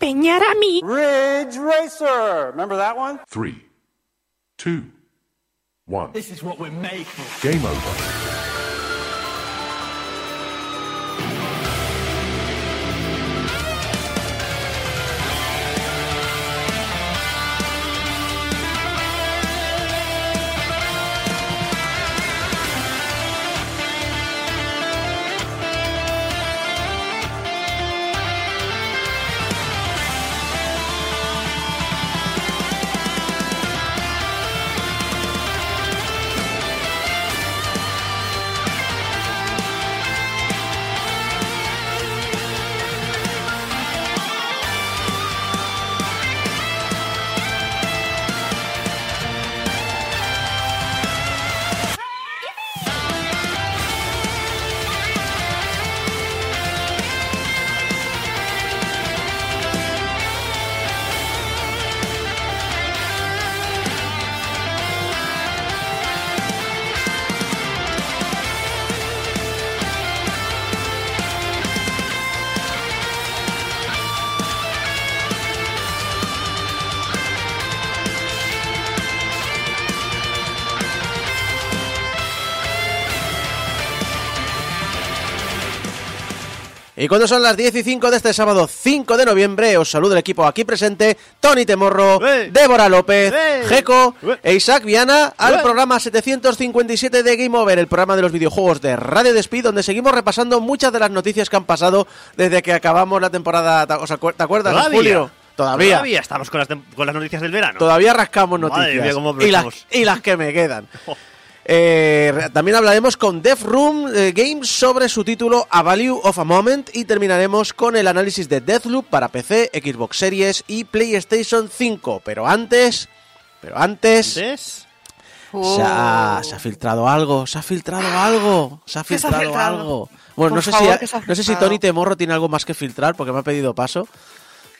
empeñar a mí. Ridge Racer. Remember that one? Three, two, one. This is what we're made for. Game over. Cuando son las 10 y 5 de este sábado 5 de noviembre, os saludo el equipo aquí presente, Tony Temorro. Débora López. Jeco e Isaac Viana al programa 757 de Game Over, el programa de los videojuegos de Radio Despid, donde seguimos repasando muchas de las noticias que han pasado desde que acabamos la temporada. ¿Te, os acu- ¿te acuerdas? julio? Todavía. Todavía estamos con las, con las noticias del verano. Todavía rascamos Madre noticias. mía, cómo y, las, aprovechamos. y las que me quedan. Eh, también hablaremos con Dev Room eh, Games sobre su título A Value of a Moment y terminaremos con el análisis de Deathloop para PC, Xbox Series y PlayStation 5. Pero antes, pero antes ¿Ves? se, ha, se ha filtrado algo, se ha filtrado algo, se ha ¿Qué se ha filtrado, algo. Bueno, Por no sé, favor, si, ¿qué se ha no sé si? Tony Temorro tiene algo más que filtrar porque me ha pedido paso.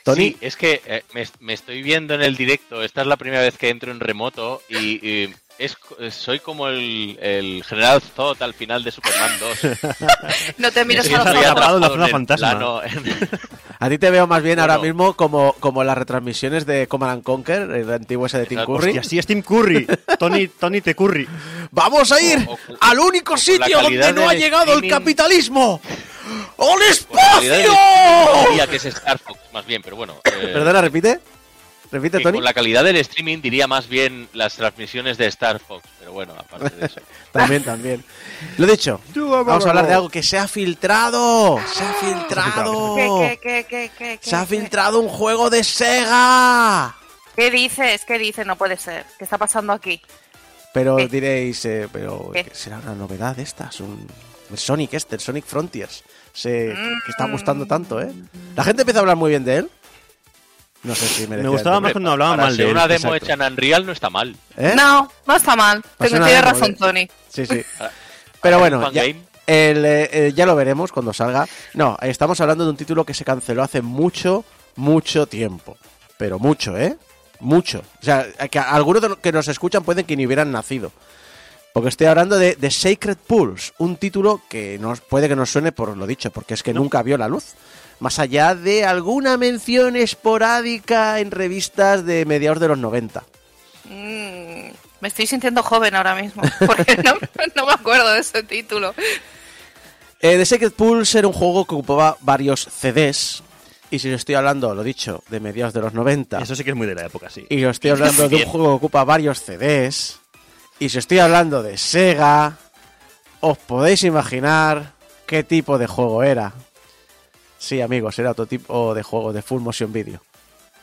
Tony, Sí, es que eh, me, me estoy viendo en el directo. Esta es la primera vez que entro en remoto y, y es, soy como el, el general Zod al final de Superman 2. No te mires a los atrapado en la zona fantasma. plano, en- a ti te veo más bien Bueno. ahora mismo como, como las retransmisiones de Command and Conquer, el antiguo ese de Tim. Curry. Y así es Tim Curry. Tony, Tony T. Curry. ¡Vamos a ir O- o- al único sitio donde no ha llegado el capitalismo! ¡Al espacio! que es Star Fox, más bien, pero bueno. eh, Perdona, repite. Repite, que Tony. con la calidad del streaming diría más bien las transmisiones de Star Fox, pero bueno, aparte de eso. También, también. Lo dicho, vamos a hablar de algo que se ha filtrado. Se ha filtrado. ¿Qué, qué, qué, qué, qué, Se ha qué? filtrado un juego de Sega. ¿Qué dices? ¿Qué dices? No puede ser. ¿Qué está pasando aquí? Pero ¿Qué? diréis, eh, pero ¿Qué? ¿qué será una novedad esta, es un el Sonic este, el Sonic Frontiers, se, que está Mm. gustando tanto, ¿eh? La gente empieza a hablar muy bien de él. No sé si merece Me gustaba más cuando hablaban Para mal de él. una demo hecha en Unreal no está mal. ¿Eh? No, no está mal. Ser Tengo- Tienes razón. Tony. Sí, sí. Pero bueno, ya, el, eh, eh, ya lo veremos cuando salga. No, estamos hablando de un título que se canceló hace mucho, mucho tiempo. Pero mucho, ¿eh? Mucho. O sea, que algunos de los que nos escuchan pueden que ni hubieran nacido. Porque estoy hablando de, de Sacred Pulse, un título que nos puede que nos suene por lo dicho, porque es que nunca vio la luz. Más allá de alguna mención esporádica en revistas de mediados de los 90. Mm, me estoy sintiendo joven ahora mismo. Porque no, no me acuerdo de ese título. Eh, The Sacred Pulse era un juego que ocupaba varios CDs. Y si os estoy hablando, lo dicho, de mediados de los 90. Eso sí que es muy de la época, sí. Y os estoy hablando de un juego que ocupa varios CDs. Y si estoy hablando de Sega, os podéis imaginar qué tipo de juego era. Sí, amigos, era otro tipo de juego de full motion video.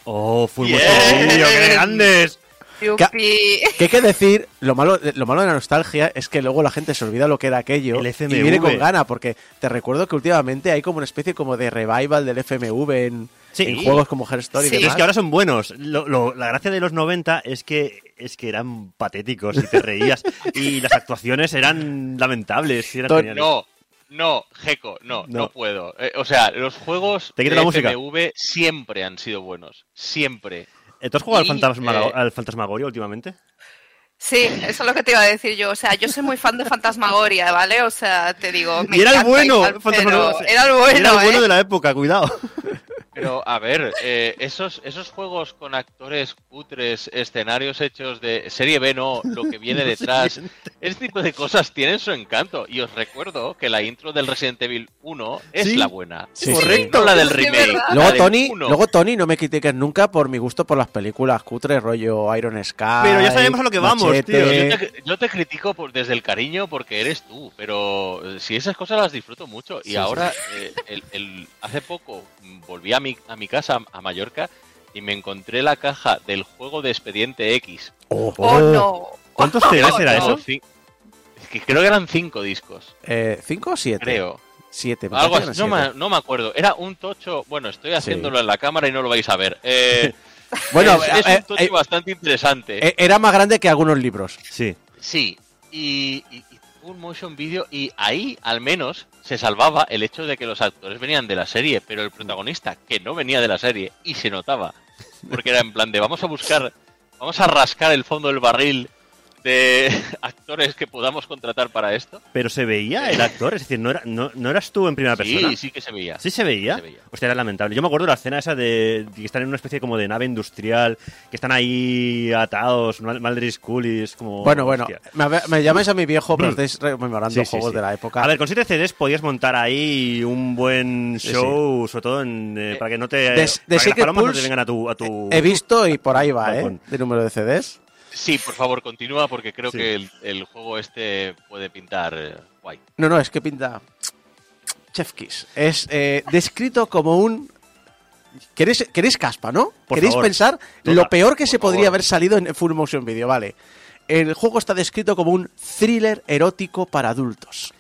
Oh, Full. Motion Video, qué grandes. Yupi. Que hay que decir, lo malo, lo malo de la nostalgia es que luego la gente se olvida lo que era aquello El y viene con gana, porque te recuerdo que últimamente hay como una especie como de revival del FMV en, Sí. en juegos como Her Story y Sí. Demás. es que ahora son buenos. Lo- lo- la gracia de los 90 es que es que eran patéticos y te reías. y las actuaciones eran lamentables. y eran. No, no, Geco, no, No. no, puedo. Eh, o sea, los juegos Te de la música. FMV siempre han sido buenos. Siempre. ¿Eh, ¿Tú has jugado Y, al, Fantasmago- eh, al Fantasmagoria últimamente? Sí, eso es lo que te iba a decir yo. O sea, yo soy muy fan de Fantasmagoria, ¿vale? O sea, te digo. me y era el bueno. igual, Fantasmagoria. pero Era el bueno, Era el bueno ¿eh? de la época, cuidado. Pero, a ver, eh, esos, esos juegos con actores cutres, escenarios hechos de serie B, no, lo que viene detrás, ese tipo de cosas tienen su encanto. Y os recuerdo que la intro del Resident Evil 1 es Sí. la buena. Sí, Correcto. La del remake. Luego del Tony, 1. luego Tony, no me critiques nunca por mi gusto por las películas cutre, rollo Iron Sky. Pero ya sabemos a lo que vamos, tío. Yo te, yo te critico por, desde el cariño porque eres tú, pero eh, si esas cosas las disfruto mucho. Y Sí, ahora, eh, el- el- hace poco volví a mi, a mi casa, a Mallorca, y me encontré la caja del juego de Expediente X. Oh, Oh, no. ¿Cuántos CDs era No, eso? es que creo que eran cinco discos, Eh, ¿Cinco o siete? creo. Siete. Algo así, no, me, no me acuerdo. Era un tocho. Bueno, estoy haciéndolo en la cámara y no lo vais a ver. Eh. Bueno, es, es eh, un tocho eh, bastante interesante. era más grande que algunos libros. Sí. Sí, y un motion video y ahí al menos se salvaba el hecho de que los actores venían de la serie, pero el protagonista que no venía de la serie y se notaba, porque era en plan de vamos a buscar, vamos a rascar el fondo del barril de actores que podamos contratar para esto. Pero se veía el actor, es decir, no, era, no, no eras tú en primera persona. Sí, sí que se veía. ¿Sí se veía? Se veía. Hostia, era lamentable. Yo me acuerdo de la escena esa de, de que están en una especie como de nave industrial, que están ahí atados, mal, Maldris Coolies, como... Bueno, bueno, hostia. me, me llamáis a mi viejo, pero estáis rememorando Sí, sí, juegos sí. de la época. A ver, con 7 CDs podías montar ahí un buen Sí, show, sobre todo en, eh, para que no te... de- de para que las Secret palomas no te Pulse, vengan a tu... A tu... He visto y por ahí va, ¿eh? De número de CDs. Sí, por favor, continúa porque creo Sí. que el, el juego este puede pintar eh, guay. No, no, es que pinta. Chef Kiss. Es eh, descrito como un. ¿Queréis, queréis caspa, no? Por ¿Queréis favor. pensar Total. lo peor que se podría favor. haber salido en Full Motion Video? Vale. El juego está descrito como un thriller erótico para adultos.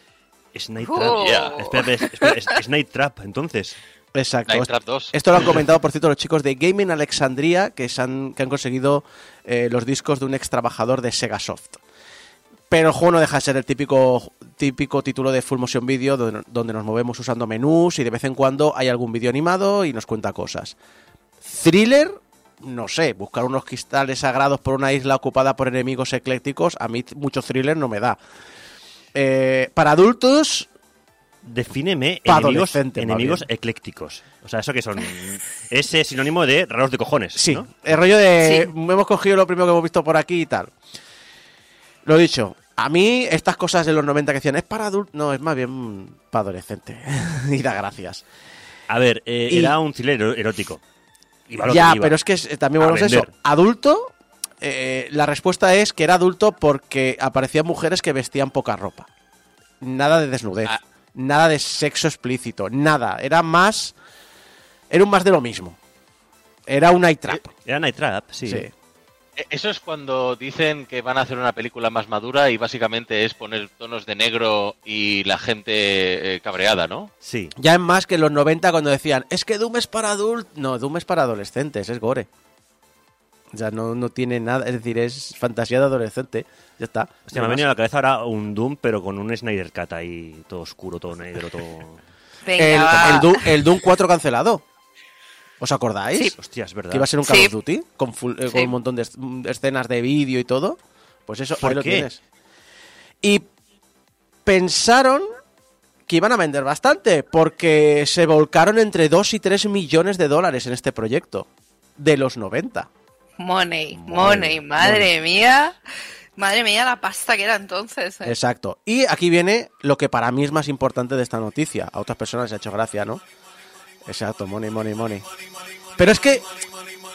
Es Night Oh. Trap. Yeah. Espérate, es, espera, es- es Night Trap, entonces. Exacto. Night Trap 2. Esto lo han comentado, por cierto, los chicos de Gaming Alexandria, que, se han, que han conseguido eh, los discos de un ex trabajador de Sega Soft. Pero el juego no deja de ser el típico, típico título de Full Motion Video, donde, donde nos movemos usando menús y de vez en cuando hay algún vídeo animado y nos cuenta cosas. Thriller, no sé, buscar unos cristales sagrados por una isla ocupada por enemigos eclécticos, a mí mucho thriller no me da. Eh, para adultos, Defíneme enemigos, enemigos eclécticos. O sea, ¿eso que son? Ese sinónimo de raros de cojones, Sí, ¿no? el rollo de Sí. hemos cogido lo primero que hemos visto por aquí y tal. Lo dicho, a mí estas cosas de los 90 que decían es para adultos, no, es más bien para adolescente. y da gracias. A ver, eh, Y- era un thriller erótico. Iba a lo ya, que iba. pero es que es- también A volvemos a eso. Adulto, eh, la respuesta es que era adulto porque aparecían mujeres que vestían poca ropa. Nada de desnudez, Ah. Nada de sexo explícito, nada. Era más. Era un más de lo mismo. Era un night trap. Era Night Trap, sí. sí. E- Eso es cuando dicen que van a hacer una película más madura y básicamente es poner tonos de negro y la gente eh, cabreada, ¿no? Sí. Ya es más que en los 90 cuando decían, es que Doom es para adultos. No, Doom es para adolescentes, es gore. O sea, no, no tiene nada, es decir, es fantasía de adolescente. Ya está. Hostia, No me ha venido a la cabeza ahora un Doom, pero con un Snyder Cut ahí, todo oscuro, todo negro, todo... Venga, el, Doom, el Doom 4 cancelado. ¿Os acordáis? Sí. Hostia, es verdad. Que iba a ser un Call Sí. of Duty con, full- eh, con un montón de de escenas de vídeo y todo. Pues eso, ¿Por ahí lo tienes. Y pensaron que iban a vender bastante, porque se volcaron entre 2 y 3 millones de dólares en este proyecto. De los 90. Money, Money, money, madre mía. Madre mía, la pasta que era entonces. ¿eh? Exacto. Y aquí viene lo que para mí es más importante de esta noticia. A otras personas les ha hecho gracia, ¿no? Exacto, money, money, money. Pero es que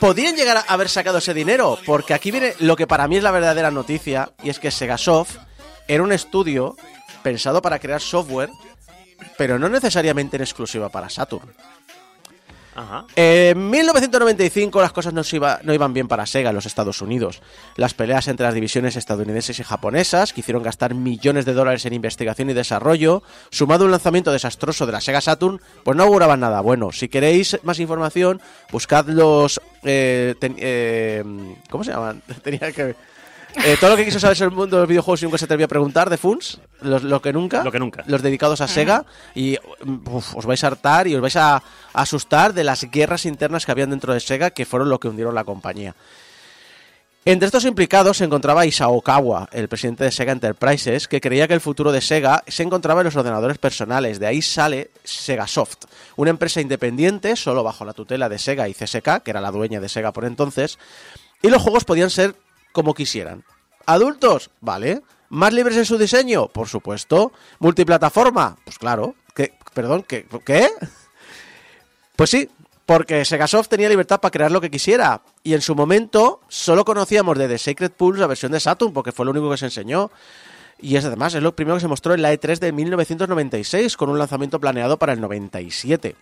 podrían llegar a haber sacado ese dinero, porque aquí viene lo que para mí es la verdadera noticia, y es que Segasoft era un estudio pensado para crear software, pero no necesariamente en exclusiva para Saturn. En 1995 las cosas no, iba- no iban bien para Sega en los Estados Unidos. Las peleas entre las divisiones estadounidenses y japonesas, que hicieron gastar millones de dólares en investigación y desarrollo, sumado a un lanzamiento desastroso de la Sega Saturn, pues no auguraban nada bueno. Si queréis más información, buscad los... eh, eh, ¿Cómo se llaman? Tenía que... eh, todo lo que quiso saber sobre el mundo de los videojuegos y nunca se atrevió a preguntar de Funs, los, lo que nunca, Lo que nunca. los dedicados a Sega, y uf, os vais a hartar y os vais a, a asustar de las guerras internas que habían dentro de Sega que fueron lo que hundieron la compañía. Entre estos implicados se encontraba Isao Okawa, el presidente de Sega Enterprises, que creía que el futuro de Sega se encontraba en los ordenadores personales. De ahí sale Sega Soft, una empresa independiente, solo bajo la tutela de Sega y CSK, que era la dueña de Sega por entonces, y los juegos podían ser como quisieran. ¿Adultos? Vale. ¿Más libres en su diseño? Por supuesto. ¿Multiplataforma? Pues claro. ¿Qué? Perdón, ¿qué? ¿Qué? Pues sí, porque Segasoft tenía libertad para crear lo que quisiera. Y en su momento solo conocíamos de The Sacred Pulse la versión de Saturn, porque fue lo único que se enseñó. Y es además es lo primero que se mostró en la E3 de 1996, con un lanzamiento planeado para el 97.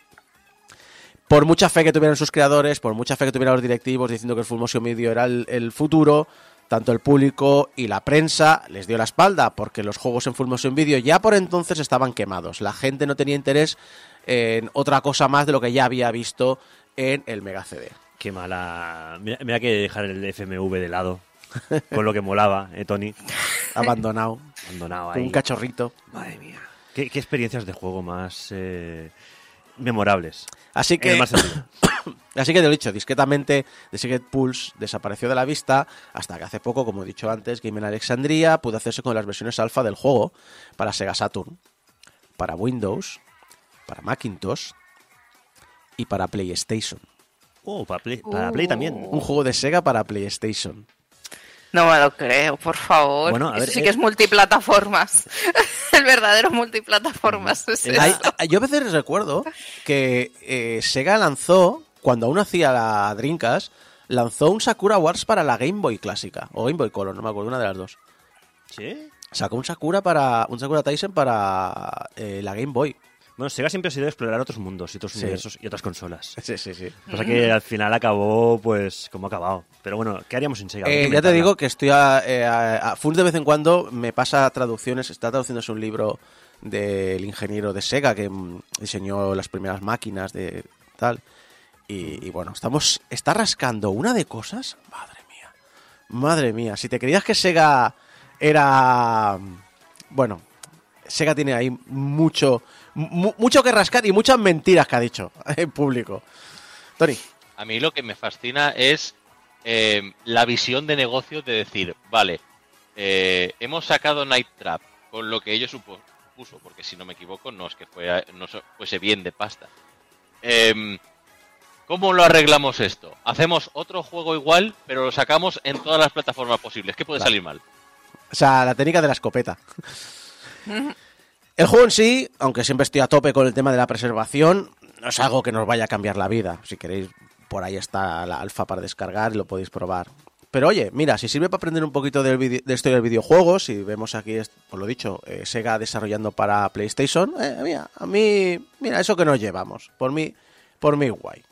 Por mucha fe que tuvieran sus creadores, por mucha fe que tuvieran los directivos diciendo que el Full Motion Video era el, el futuro, tanto el público y la prensa les dio la espalda, porque los juegos en Full Motion Video ya por entonces estaban quemados. La gente no tenía interés en otra cosa más de lo que ya había visto en el Mega CD. Qué mala. Mira, mira que dejar el FMV de lado. Con lo que molaba, ¿eh, Tony? Abandonado, Abandonado ahí. un cachorrito. Madre mía. ¿Qué, qué experiencias de juego más eh, memorables? Así En el que, así que te lo dicho, discretamente, The Secret Pulse desapareció de la vista hasta que hace poco, como he dicho antes, Game in Alexandria pudo hacerse con las versiones alfa del juego para Sega Saturn, para Windows, para Macintosh y para PlayStation. Oh, para Play, para Play también. Un juego de Sega para PlayStation. No me lo creo, por favor. Bueno, a Eso sí eh. que es multiplataformas. El verdadero multiplataformas es eso. Hay- hay- yo a veces recuerdo que eh, Sega lanzó, cuando aún hacía la Dreamcast, lanzó un Sakura Wars para la Game Boy clásica, o Game Boy Color, no me acuerdo, una de las dos. ¿Sí? Sacó un Sakura para un Sakura Tyson para eh, la Game Boy. Bueno, Sega siempre ha sido explorar otros mundos y otros Sí. universos y otras consolas. Sí, sí, sí. Pasa que al final acabó, pues, como ha acabado. Pero bueno, ¿qué haríamos sin Sega? Eh, ya te digo que estoy a, eh, a- a Funs de vez en cuando me pasa traducciones, está traduciéndose un libro del ingeniero de Sega que mm, diseñó las primeras máquinas de tal. Y, y bueno, estamos está rascando una de cosas, madre mía. Madre mía, si te creías que Sega era bueno, Sega tiene ahí mucho mu- mucho que rascar y muchas mentiras que ha dicho en público. Tony, A mí lo que me fascina es eh, la visión de negocio de decir, vale, eh, hemos sacado Night Trap con lo que ellos supo- supuso, porque si no me equivoco no es que fuera, no fuese bien de pasta. Em, ¿Cómo lo arreglamos esto? Hacemos otro juego igual, pero lo sacamos en todas las plataformas posibles. ¿Qué puede Claro. salir mal? O sea, la técnica de la escopeta. El juego en sí, aunque siempre estoy a tope con el tema de la preservación, no es algo que nos vaya a cambiar la vida. Si queréis, por ahí está la alfa para descargar y lo podéis probar. Pero oye, mira, si sirve para aprender un poquito del vide- de historia del videojuego, si vemos aquí, por lo dicho, eh, Sega desarrollando para PlayStation, eh, mira, a mí, mira, eso que nos llevamos. Por mí, por mí guay.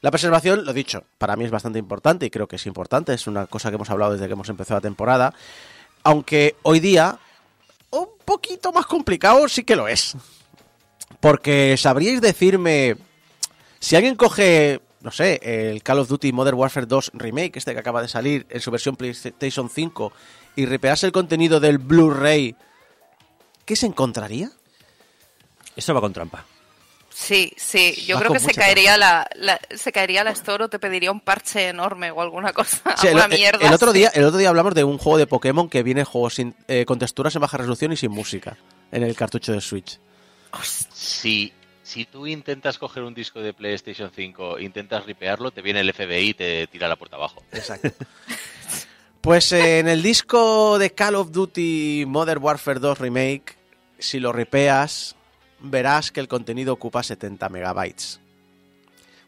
La preservación, lo dicho, para mí es bastante importante y creo que es importante, es una cosa que hemos hablado desde que hemos empezado la temporada, aunque hoy día un poquito más complicado sí que lo es. Porque sabríais decirme si alguien coge, no sé, el Call of Duty Modern Warfare 2 Remake, este que acaba de salir en su versión PlayStation 5, y repease el contenido del Blu-ray, ¿qué se encontraría? Eso va con trampa. Sí, sí, yo creo que se caería la, la- se caería la store o te pediría un parche enorme o alguna cosa, Sí, el, alguna mierda. el otro sí. día, el otro día hablamos de un juego de Pokémon que viene juego sin, eh, con texturas en baja resolución y sin música en el cartucho de Switch. Si, si tú intentas coger un disco de PlayStation 5, intentas ripearlo, te viene el FBI y te tira la puerta abajo. Exacto. Pues eh, en el disco de Call of Duty Modern Warfare 2 Remake, si lo ripeas, verás que el contenido ocupa 70 megabytes.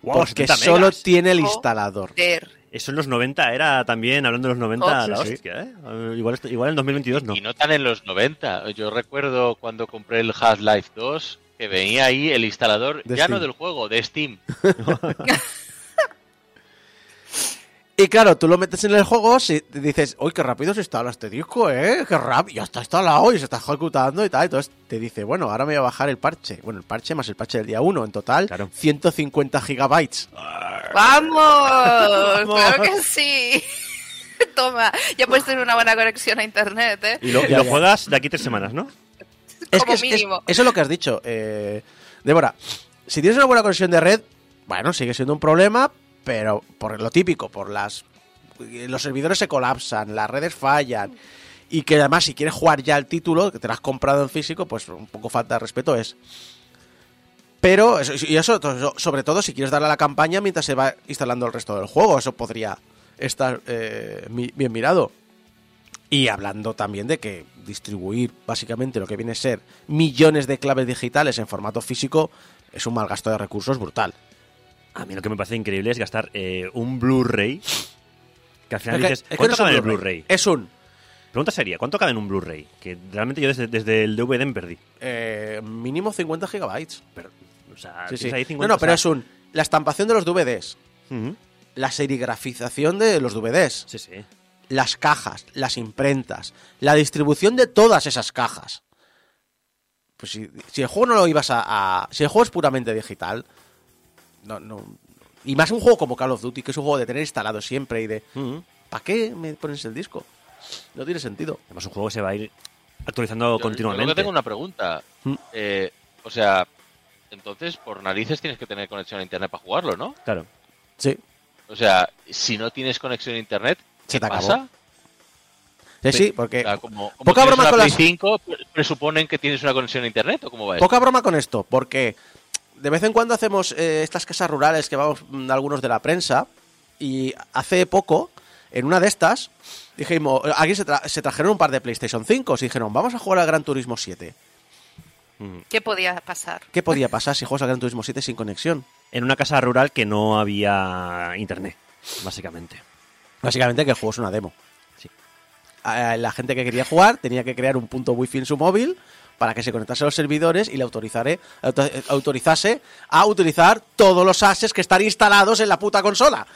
Wow, porque 70 solo megas. tiene el Oh. instalador. Joder. Eso en los 90 era también, hablando de los 90, Oh, la sí, sí. hostia, ¿eh? Eh, Igual, igual en 2022 no. Y no tan en los 90. Yo recuerdo cuando compré el Half-Life 2 que venía ahí el instalador, De ya Steam. no del juego, de Steam. Y claro, tú lo metes en el juego y dices, uy, qué rápido se instala este disco, ¿eh? Qué rápido, ya está instalado y se está ejecutando y tal. Entonces te dice, bueno, ahora me voy a bajar el parche. Bueno, el parche más el parche del día 1, en total, Claro. 150 gigabytes. ¡Vamos! ¡Claro que sí! Toma, ya puedes tener una buena conexión a internet, ¿eh? Y lo, y juegas de aquí tres semanas, ¿no? Es Como que es- es- mínimo. eso es lo que has dicho. Eh, Débora, si tienes una buena conexión de red, bueno, sigue siendo un problema, pero por lo típico, por las los servidores se colapsan, las redes fallan. Y que además, si quieres jugar ya el título, que te lo has comprado en físico, pues un poco falta de respeto es. Pero, y eso, sobre todo, si quieres darle a la campaña mientras se va instalando el resto del juego, eso podría estar eh, bien mirado. Y hablando también de que distribuir básicamente lo que viene a ser millones de claves digitales en formato físico es un mal gasto de recursos brutal. A mí lo que me parece increíble es gastar eh, un Blu-ray. Que al final Es que- dices, es que ¿cuánto no cabe en el Blu-ray? Es un Pregunta seria, ¿cuánto cabe en un Blu-ray? Que realmente yo desde, desde el DVD me perdí. eh, mínimo 50 gigabytes. Pero, o sea, Sí, ahí No, 50, no, pero o es un la estampación de los DVDs, la serigrafización de los DVDs, Sí, sí. las cajas, las imprentas, la distribución de todas esas cajas. Pues si, si el juego no lo ibas a, a- Si el juego es puramente digital. No, no. Y más un juego como Call of Duty, que es un juego de tener instalado siempre y de. ¿Para qué me pones el disco? No tiene sentido. Además, un juego que se va a ir actualizando Yo- Yo, continuamente. que tengo una pregunta. Mm. Eh, o sea, entonces por narices tienes que tener conexión a internet para jugarlo, ¿no? Claro. Sí. O sea, si no tienes conexión a internet, Se ¿qué te acabó. pasa? Sí, sí, porque. O sea, como, como Poca broma una con las- 5, pre- presuponen que tienes una conexión a internet o cómo va? Poca broma con esto, porque de vez en cuando hacemos eh, estas casas rurales que vamos mm, algunos de la prensa y hace poco, en una de estas, dijimos, eh, aquí se, tra- se trajeron un par de PlayStation 5 y dijeron, vamos a jugar al Gran Turismo 7. ¿Qué podía pasar? ¿Qué podía pasar si juegas al Gran Turismo 7 sin conexión? En una casa rural que no había internet, básicamente. Básicamente que el juego es una demo. Sí. La gente que quería jugar tenía que crear un punto wifi en su móvil para que se conectase a los servidores y le autorizare- auto- autorizase a utilizar todos los assets que están instalados en la puta consola.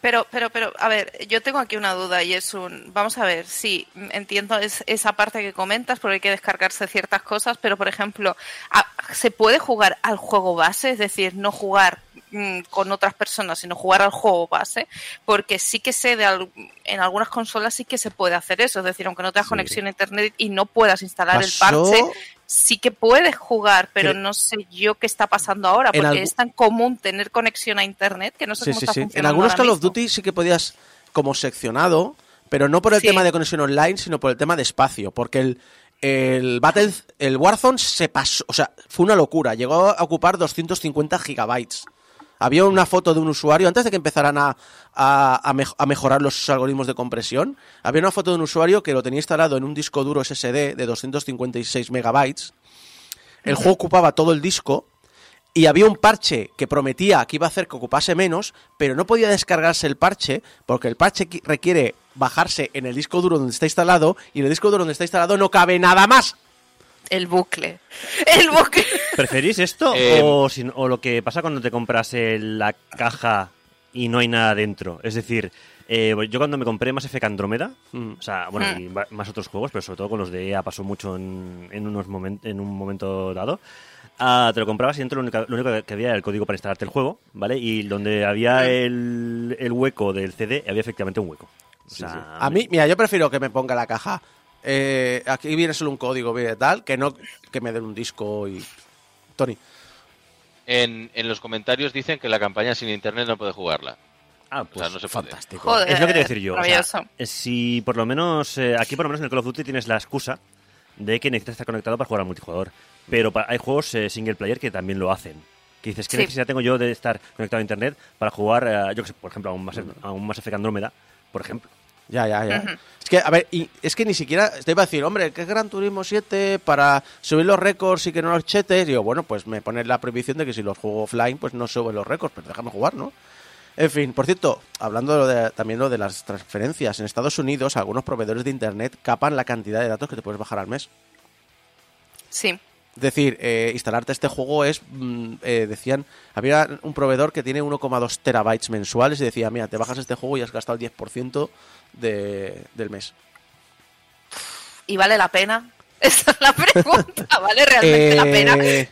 Pero, pero, pero, a ver, yo tengo aquí una duda y es un, vamos a ver, sí, entiendo es, esa parte que comentas porque hay que descargarse ciertas cosas, pero por ejemplo, a- ¿se puede jugar al juego base? Es decir, no jugar mm, con otras personas, sino jugar al juego base, porque sí que sé de al- en algunas consolas sí que se puede hacer eso, es decir, aunque no tengas Sí. conexión a internet y no puedas instalar el parche, sí que puedes jugar, pero no sé yo qué está pasando ahora, porque es tan común tener conexión a internet que no sé Sí, cómo sí, está sí. En funcionando algunos ahora Call of mismo. Duty sí que podías, como seccionado, pero no por el tema de conexión online, sino por el tema de espacio. Porque el, el Battle, el Warzone se pasó, o sea, fue una locura. Llegó a ocupar 250 gigabytes. Había una foto de un usuario, antes de que empezaran a, a, a mej- a mejorar los algoritmos de compresión, había una foto de un usuario que lo tenía instalado en un disco duro SSD de 256 megabytes. El juego ocupaba todo el disco y había un parche que prometía que iba a hacer que ocupase menos, pero no podía descargarse el parche porque el parche qui- requiere bajarse en el disco duro donde está instalado y en el disco duro donde está instalado no cabe nada más. El bucle. El bucle. ¿Preferís esto Eh, o, si no- o lo que pasa cuando te compras eh, la caja y no hay nada dentro? Es decir, eh, yo cuando me compré Mass Effect Andrómeda, Mm. o sea, bueno, Mm. y más otros juegos, pero sobre todo con los de EA pasó mucho en, en unos momen- en un momento dado. ah, te lo comprabas y dentro lo único, lo único que había era el código para instalarte el juego, ¿vale? Y donde había el, el hueco del CD, había efectivamente un hueco. O sea, A mí, mira, yo prefiero que me ponga la caja. Eh, aquí viene solo un código, viene tal, que no que me den un disco y. Tony. En, en los comentarios dicen que la campaña sin internet no puede jugarla. Ah, O pues sea, no se. Fantástico. Joder. Es lo que te voy a decir yo. o sea, Maravilloso. eh, si por lo menos, eh, aquí por lo menos en el Call of Duty tienes la excusa de que necesitas estar conectado para jugar al multijugador. Pero hay juegos eh, single player que también lo hacen. Que dices, ¿qué Sí. necesidad tengo yo de estar conectado a internet para jugar, eh, yo que sé, por ejemplo, a un Mass, a un Mass Effect Andrómeda, por ejemplo? Ya, ya, ya. Es que, a ver, y es que ni siquiera te iba a decir, hombre, ¿qué es Gran Turismo 7 para subir los récords y que no los chetes? Y digo, bueno, pues me pones la prohibición de que si los juego offline, pues no suben los récords, pero déjame jugar, ¿no? En fin, por cierto, hablando de- también lo de las transferencias, en Estados Unidos algunos proveedores de Internet capan la cantidad de datos que te puedes bajar al mes. Sí. Es decir, eh, instalarte este juego es, mm, eh, decían, había un proveedor que tiene 1,2 terabytes mensuales y decía, mira, te bajas este juego y has gastado el 10% de, del mes. ¿Y vale la pena? Esa es la pregunta. ¿Vale realmente la pena? Eh,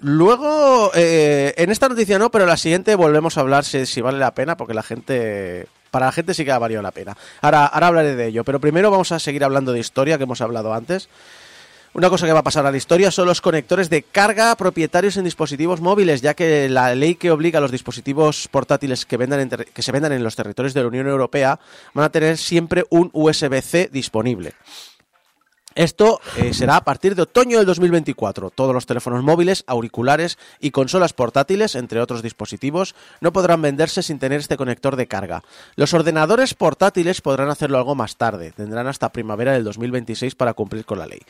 Luego, eh, en esta noticia no, pero en la siguiente volvemos a hablar si, si vale la pena, porque la gente, para la gente sí que ha valido la pena. Ahora, ahora hablaré de ello, pero primero vamos a seguir hablando de historia que hemos hablado antes. Una cosa que va a pasar a la historia son los conectores de carga propietarios en dispositivos móviles, ya que la ley que obliga a los dispositivos portátiles que, vendan que se vendan en los territorios de la Unión Europea van a tener siempre un USB-C disponible. Esto eh, será a partir de otoño del 2024. Todos los teléfonos móviles, auriculares y consolas portátiles, entre otros dispositivos, no podrán venderse sin tener este conector de carga. Los ordenadores portátiles podrán hacerlo algo más tarde. Tendrán hasta primavera del 2026 para cumplir con la ley.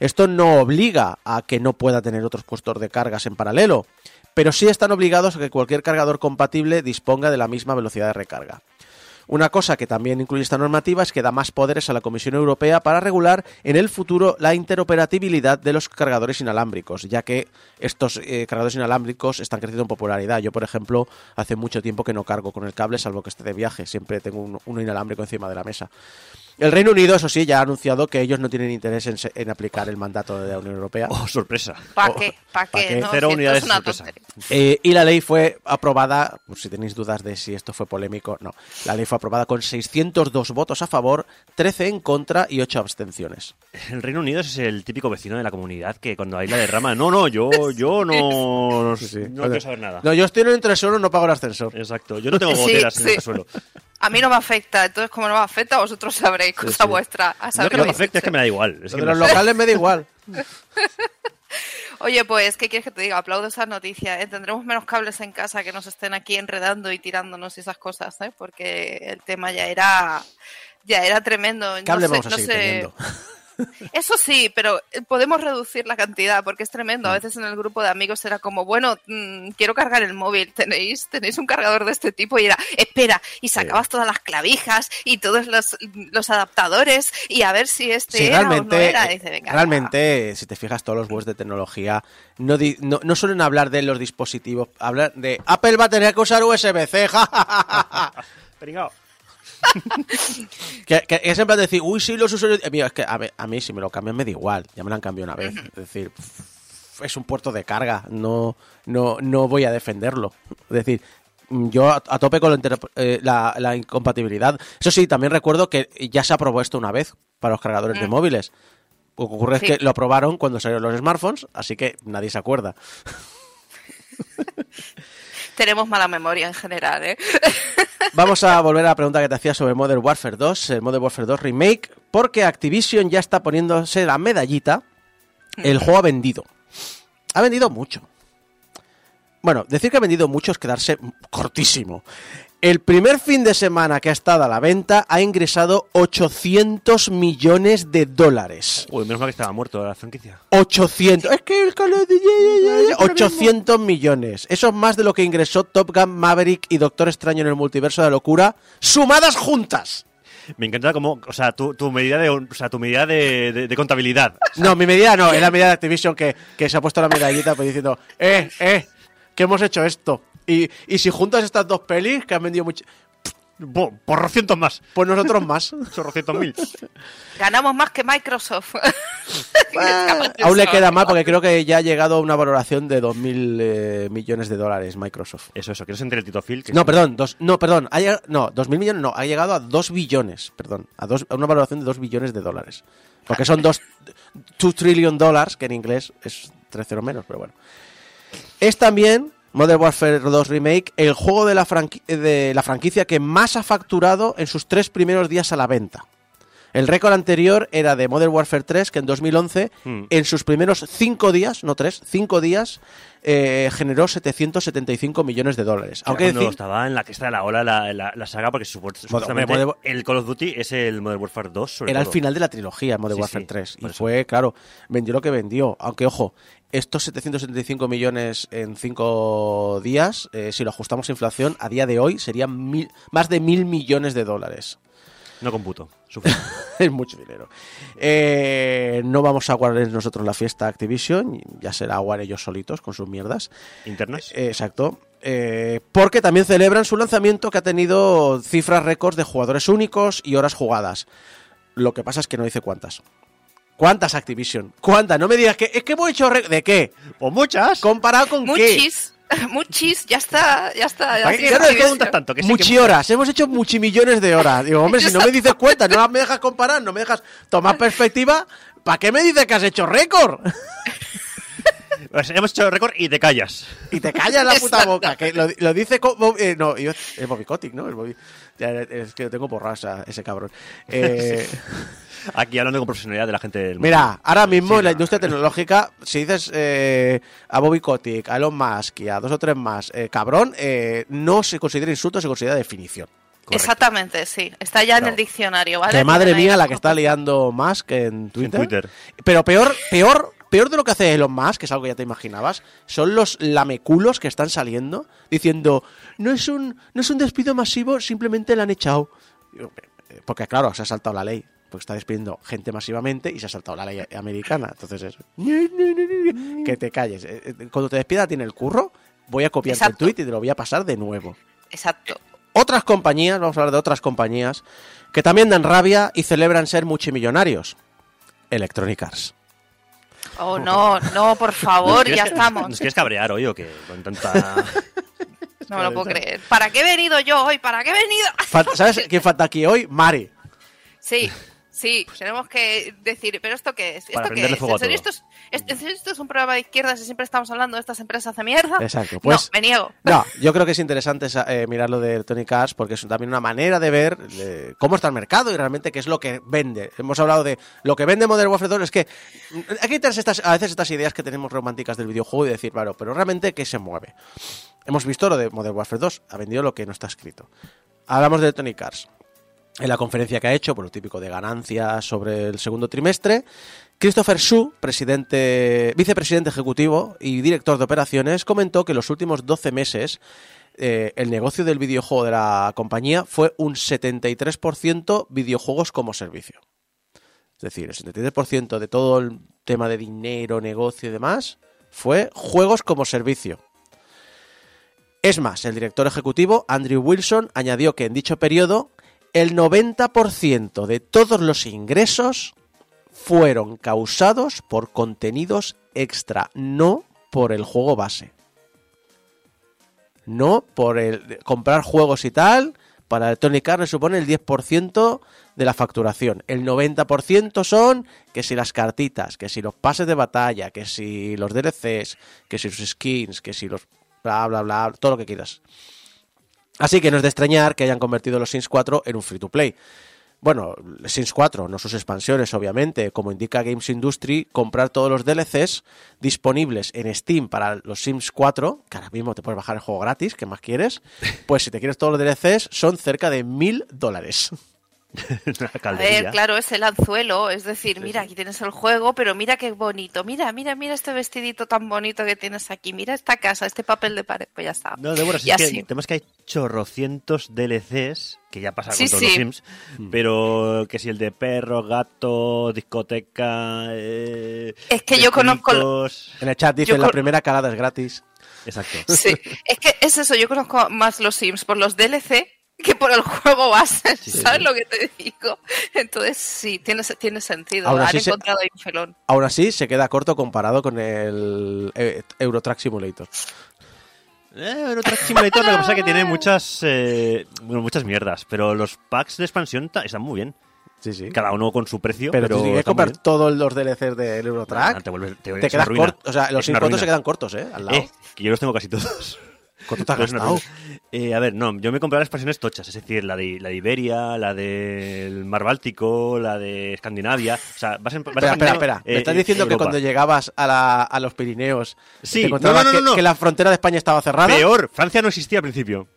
Esto no obliga a que no pueda tener otros puestos de cargas en paralelo, pero sí están obligados a que cualquier cargador compatible disponga de la misma velocidad de recarga. Una cosa que también incluye esta normativa es que da más poderes a la Comisión Europea para regular en el futuro la interoperabilidad de los cargadores inalámbricos, ya que estos eh, cargadores inalámbricos están creciendo en popularidad. Yo, por ejemplo, hace mucho tiempo que no cargo con el cable, salvo que esté de viaje. Siempre tengo un, uno inalámbrico encima de la mesa. El Reino Unido, eso sí, ya ha anunciado que ellos no tienen interés en, en aplicar el mandato de la Unión Europea. Oh, sorpresa. ¿Para Oh, qué? ¿Para ¿pa' qué? qué? No, Cero si unidades es una sorpresa. Eh, y la ley fue aprobada, por si tenéis dudas de si esto fue polémico, no. La ley fue aprobada con 602 votos a favor, 13 en contra y 8 abstenciones. El Reino Unido es el típico vecino de la comunidad que cuando hay la derrama, no, no, yo, yo no, Sí, sí. no quiero saber nada. No, yo estoy en el entresuelo, no pago el ascensor. Exacto, yo no tengo Sí, goteras en sí. el suelo. A mí no me afecta, entonces como no me afecta, vosotros sabréis, cosa sí. vuestra. A No saber que lo no me que afecte, es que me da igual. Es que de los locales me da igual. Oye, pues, ¿qué quieres que te diga? Aplaudo esas noticias. ¿eh? Tendremos menos cables en casa que nos estén aquí enredando y tirándonos y esas cosas, ¿eh? Porque el tema ya era, ya era tremendo. Cable no sé, vamos a no seguir sé- teniendo. Eso sí, pero eh, podemos reducir la cantidad porque es tremendo. A veces en el grupo de amigos era como, bueno, mm, quiero cargar el móvil, ¿tenéis tenéis un cargador de este tipo? Y era, espera, y sacabas todas las clavijas y todos los, los adaptadores y a ver si este Sí, era o no realmente, era. Dice, venga, realmente, si te fijas, todos los webs de tecnología no, di- no, no suelen hablar de los dispositivos, hablar de Apple va a tener que usar USB-C, ja, ja, ja. Que, que es en plan de decir, uy, sí, los usuarios. Eh, mira, es que a, ver, a mí, si me lo cambian, me da igual. Ya me lo han cambiado una vez. Es decir, es un puerto de carga. No, no, no voy a defenderlo. Es decir, mm, yo a, a tope con la, eh, la- la incompatibilidad. Eso sí, también recuerdo que ya se aprobó esto una vez para los cargadores de móviles. Lo que ocurre Sí. es que lo aprobaron cuando salieron los smartphones, así que nadie se acuerda. tenemos mala memoria en general, ¿eh? Vamos a volver a la pregunta que te hacía sobre Modern Warfare 2, el Modern Warfare 2 Remake, porque Activision ya está poniéndose la medallita. El juego ha vendido. Ha vendido mucho. Bueno, decir que ha vendido mucho es quedarse cortísimo. El primer fin de semana que ha estado a la venta ha ingresado 800 millones de dólares. Uy, menos mal que estaba muerto la franquicia. 800. Es que el Call of Duty- 800 millones. Eso es más de lo que ingresó Top Gun Maverick y Doctor Extraño en el multiverso de la locura, sumadas juntas. Me encanta como, o sea, tu, tu medida de, o sea, tu medida de, de- de contabilidad. No, mi medida no, es la medida de Activision que, que se ha puesto la medallita pues, diciendo, eh, eh, que hemos hecho esto. Y, y si juntas estas dos pelis que han vendido mucho, Por, por cientos más. pues nosotros más. Chorrocientos mil. Ganamos más que Microsoft. Ah, Aún le queda mal porque creo que ya ha llegado a una valoración de 2.000 eh, millones de dólares Microsoft. Eso, eso. ¿Quieres sentir el Tito Phil? No, perdón, dos, no, perdón, ha llegado, no, dos mil millones no, ha llegado a dos billones, perdón, a, dos, a una valoración de dos billones de dólares. Porque son dos, two trillion dollars, que en inglés es tres ceros menos, pero bueno. Es también Modern Warfare 2 Remake el juego de la, franqui- de la franquicia que más ha facturado en sus tres primeros días a la venta. El récord anterior era de Modern Warfare 3, que en 2011, Hmm. en sus primeros cinco días, no tres, cinco días, eh, generó 775 millones de dólares. Aunque decir, estaba en la que está la ola la, la, la saga, porque supu- supuestamente Modern- el Call of Duty es el Modern Warfare 2. Sobre era el final de la trilogía Modern Sí, Warfare sí, 3. Y fue, claro, vendió lo que vendió. Aunque, ojo, estos 775 millones en cinco días, eh, si lo ajustamos a inflación, a día de hoy serían mil- más de mil millones de dólares. No computo. Es mucho dinero. Eh, no vamos a guardar nosotros la fiesta Activision, ya será aguar ellos solitos con sus mierdas. Internas. Eh, Exacto. Eh, porque también celebran su lanzamiento que ha tenido cifras récords de jugadores únicos y horas jugadas. Lo que pasa es que no dice cuántas. ¿Cuántas Activision? ¿Cuántas? No me digas que es que hemos hecho récord. ¿De qué? ¿O muchas? ¿Comparado con qué? Muchis, muchis, ya está, ya está. ya ¿Para sí, no preguntas tanto? Que sí, que Muchi horas, hemos hecho muchimillones de horas. Digo, hombre, si no me dices cuántas, no me dejas comparar, no me dejas tomar perspectiva, ¿Para qué me dices que has hecho récord? Pues hemos hecho récord y te callas. Y te callas la puta boca. Que lo, lo dice. eh, no, yo- es Bobby Kotick, ¿no? Es, Bobby- ya, es que tengo porrasa ese cabrón. Eh, Aquí hablando con profesionalidad de la gente del Mira, ahora mismo Sí, en la industria tecnológica, si dices eh, a Bobby Kotick, a Elon Musk y a dos o tres más, eh, cabrón, eh, no se considera insulto, se considera definición. Exactamente, sí. Está ya en el diccionario, ¿vale? Que madre ahí mía la que está liando Musk en Twitter. Twitter. Pero peor, peor, peor de lo que hace Elon Musk, que es algo que ya te imaginabas, son los lameculos que están saliendo diciendo no es un, no es un despido masivo, simplemente la han echado. Eh, Porque claro, se ha saltado la ley. Porque está despidiendo gente masivamente y se ha saltado la ley americana. Entonces es. Que te calles. Eh, eh, Cuando te despida tiene el curro, voy a copiar el tweet y te lo voy a pasar de nuevo Exacto. otras compañías, vamos a hablar de otras compañías, que también dan rabia y celebran ser multimillonarios. Electronic Arts. Oh, no, no, por favor, ¿Nos ya estamos. ¿Nos quieres cabrear hoy o qué? Con tanta... No me lo puedo creer. ¿Para qué he venido yo hoy? ¿Para qué he venido? ¿Sabes quién falta aquí hoy? Mari. Sí, sí, tenemos que decir, ¿pero esto qué es? ¿Esto Para qué prenderle es? fuego a ¿En serio todo. esto es, es- en serio esto es un programa de izquierdas y siempre estamos hablando de estas empresas de mierda? Exacto, pues- No, me niego. No, yo creo que es interesante sa- eh, mirar lo de Electronic Arts porque es también una manera de ver eh, cómo está el mercado y realmente qué es lo que vende. Hemos hablado de lo que vende Modern Warfare 2, es que mm, hay que quitarse estas, a veces estas ideas que tenemos románticas del videojuego y decir, claro, pero realmente qué se mueve. Hemos visto lo de Modern Warfare 2, ha vendido lo que no está escrito. Hablamos de Electronic Arts. En la conferencia que ha hecho, por lo típico de ganancias sobre el segundo trimestre, Christopher Su, presidente, vicepresidente ejecutivo y director de operaciones, comentó que en los últimos 12 meses eh, el negocio del videojuego de la compañía fue un 73% videojuegos como servicio. Es decir, el 73% de todo el tema de dinero, negocio y demás fue juegos como servicio. Es más, el director ejecutivo, Andrew Wilson, añadió que en dicho periodo el 90% de todos los ingresos fueron causados por contenidos extra, no por el juego base. No por el comprar juegos y tal. Para Electronic Arts supone el 10% de la facturación. El 90% son que si las cartitas, que si los pases de batalla, que si los DLCs, que si los skins, que si los bla bla bla, todo lo que quieras. Así que no es de extrañar que hayan convertido los Sims 4 en un free to play. Bueno, Sims 4, no sus expansiones, obviamente. Como indica Games Industry, comprar todos los DLCs disponibles en Steam para los Sims 4, que ahora mismo te puedes bajar el juego gratis, ¿qué más quieres? Pues si te quieres todos los DLCs, son cerca de mil dólares. Una A ver, claro, es el anzuelo, es decir, mira, aquí tienes el juego, pero mira qué bonito, mira, mira, mira este vestidito tan bonito que tienes aquí, mira esta casa, este papel de pared, pues ya está. No, Débora, si Y es que así. el tema es que hay chorrocientos DLCs, que ya pasa Sí, con todos sí. los Sims, pero que si el de perro, gato, discoteca... eh, Es que yo conozco- En el chat dicen, Yo la primera calada es gratis. Exacto. Sí, es que es eso, yo conozco más los Sims por los DLC que por el juego base, Sí, ¿sabes sí. lo que te digo? Entonces sí, tiene, tiene sentido, Ahora han se- encontrado ahí un felón. Aún así, se queda corto comparado con el eh, Eurotrack Simulator. Eh, Euro Truck Simulator lo que pasa es que tiene muchas, eh, bueno, muchas mierdas, pero los packs de expansión están muy bien. Sí, sí. Cada uno con su precio, Pero, pero, si quieres comprar todos los DLCs del Eurotrack, Ah, te vuelves- te- te quedas corto. O sea, los Es una Sims 4 ruina. se quedan cortos, ¿eh? Al lado. Eh, que yo los tengo casi todos. ¿Cuánto te has Es una gastado? Eh, a ver, no, yo me compré las expansiones tochas, es decir, la de, la de Iberia, la del Mar Báltico, la de Escandinavia. O sea, vas en, vas Espera, espera, espera. ¿Me eh, estás diciendo que cuando llegabas a, la- a los Pirineos Sí, te encontrabas no, no, no, que, no. que la frontera de España estaba cerrada? Peor, Francia no existía al principio.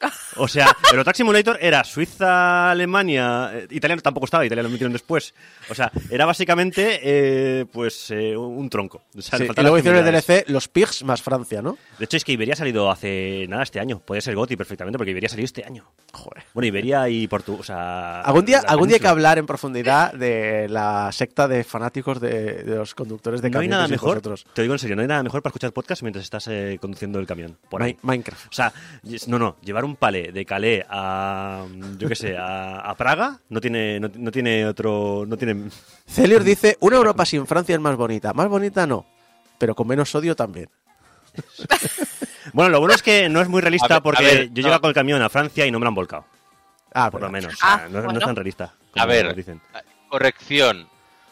O sea, pero Taxi Simulator era Suiza, Alemania, eh, italiano tampoco estaba, italiano lo metieron después. O sea, era básicamente eh, pues eh, un tronco. O sea, Sí, y luego hicieron el. DLC Los Pigs más Francia, ¿no? De hecho, es que Iberia ha salido hace nada este año. Puede ser Goti perfectamente, porque Iberia salió este año. Joder. Bueno, Iberia y Portugal. O sea, Algún día, algún día hay que hablar en profundidad de la secta de fanáticos de, de los conductores de No hay camiones nada mejor, vosotros. te digo en serio, no hay nada mejor para escuchar podcast mientras estás eh, conduciendo el camión. Por ahí. Mi- Minecraft. O sea, no, no, llevar un palé de Calais a, yo qué sé, a, a Praga no tiene, no, no tiene otro, no tiene... Celior dice, una Europa sin Francia es más bonita. Más bonita no, pero con menos odio también. Bueno, lo bueno es que no es muy realista ver, porque ver, yo no. llego con el camión a Francia y no me lo han volcado, Ah, por lo menos. O sea, Ah, no, no es tan realista. A ver, dicen. corrección.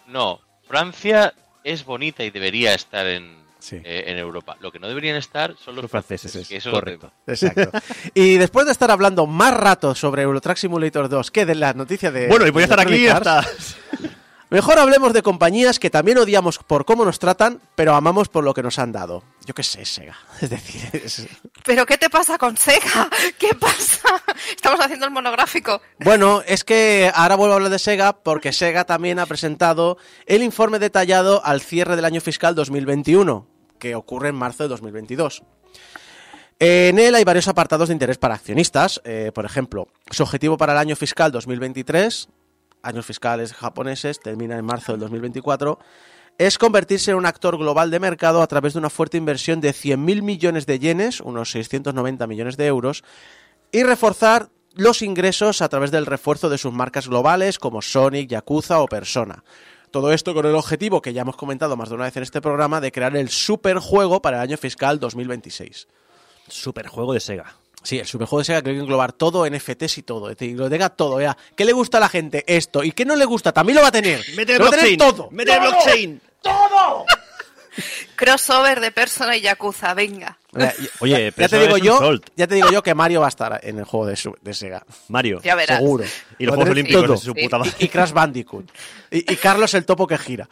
No. Francia es bonita y debería estar en, Sí. eh, en Europa. Lo que no deberían estar son los, Los franceses, que eso es otro correcto. Exacto. y después de estar hablando más rato sobre Eurotrack Simulator 2 que de la noticia de. Bueno, y voy a estar aquí hasta... Mejor hablemos de compañías que también odiamos por cómo nos tratan, pero amamos por lo que nos han dado. Yo qué sé, Sega. Es decir, es- ¿Pero qué te pasa con Sega? ¿Qué pasa? Estamos haciendo el monográfico. Bueno, es que ahora vuelvo a hablar de Sega porque Sega también ha presentado el informe detallado al cierre del año fiscal 2021, que ocurre en marzo de 2022. En él hay varios apartados de interés para accionistas. eh, por ejemplo, su objetivo para el año fiscal 2023, años fiscales japoneses, termina en marzo del 2024, es convertirse en un actor global de mercado a través de una fuerte inversión de 100.000 millones de yenes, unos 690 millones de euros, y reforzar los ingresos a través del refuerzo de sus marcas globales como Sonic, Yakuza o Persona. Todo esto con el objetivo que ya hemos comentado más de una vez en este programa de crear el superjuego para el año fiscal 2026. Superjuego de Sega. Sí, el superjuego de Sega que hay que englobar todo, NFTs y todo. Es decir, lo tenga todo, ya. ¿Qué le gusta a la gente? Esto. ¿Y qué no le gusta? También lo va a tener. Mete Lo va a tener blockchain. todo. Mete blockchain. Crossover de Persona y Yakuza, venga. Oye, ya te digo yo, Salt. ya te digo yo que Mario va a estar en el juego de, su- de Sega. Mario. Ya verás. Seguro. Y los Juegos Olímpicos su puta madre. y, y Crash Bandicoot. Y, y Carlos el topo que gira.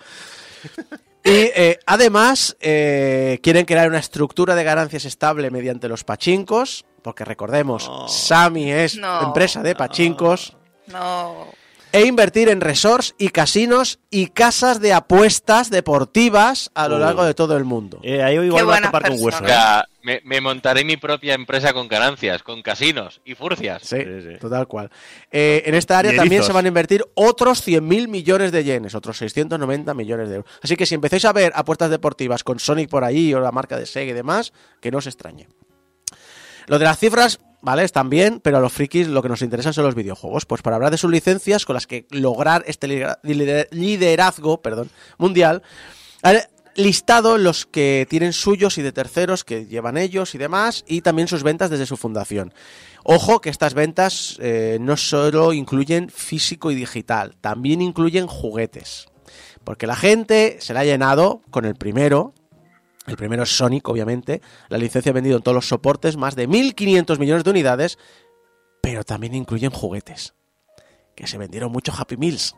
Y eh, además eh, quieren crear una estructura de ganancias estable mediante los pachincos, porque recordemos, Sami es No. empresa de pachincos, No. E invertir en resorts y casinos y casas de apuestas deportivas a lo Oh. largo de todo el mundo. Eh, ahí igual va a topar con hueso. O ¿eh? sea, me, me montaré mi propia empresa con ganancias, con casinos y furcias. Sí, Sí, sí. total cual. Eh, en esta área también se van a invertir otros 100.000 millones de yenes, otros 690 millones de euros. Así que si empezáis a ver apuestas deportivas con Sonic por ahí o la marca de Sega y demás, que no os extrañe. Lo de las cifras, vale, están bien, pero a los frikis lo que nos interesan son los videojuegos. Pues para hablar de sus licencias con las que lograr este lidera- lider- liderazgo perdón, mundial, han listado los que tienen suyos y de terceros que llevan ellos y demás, y también sus ventas desde su fundación. Ojo que estas ventas eh, no solo incluyen físico y digital, también incluyen juguetes. Porque la gente se la ha llenado con el primero, el primero es Sonic, obviamente. La licencia ha vendido en todos los soportes más de 1.500 millones de unidades, pero también incluyen juguetes. Que se vendieron mucho Happy Meals.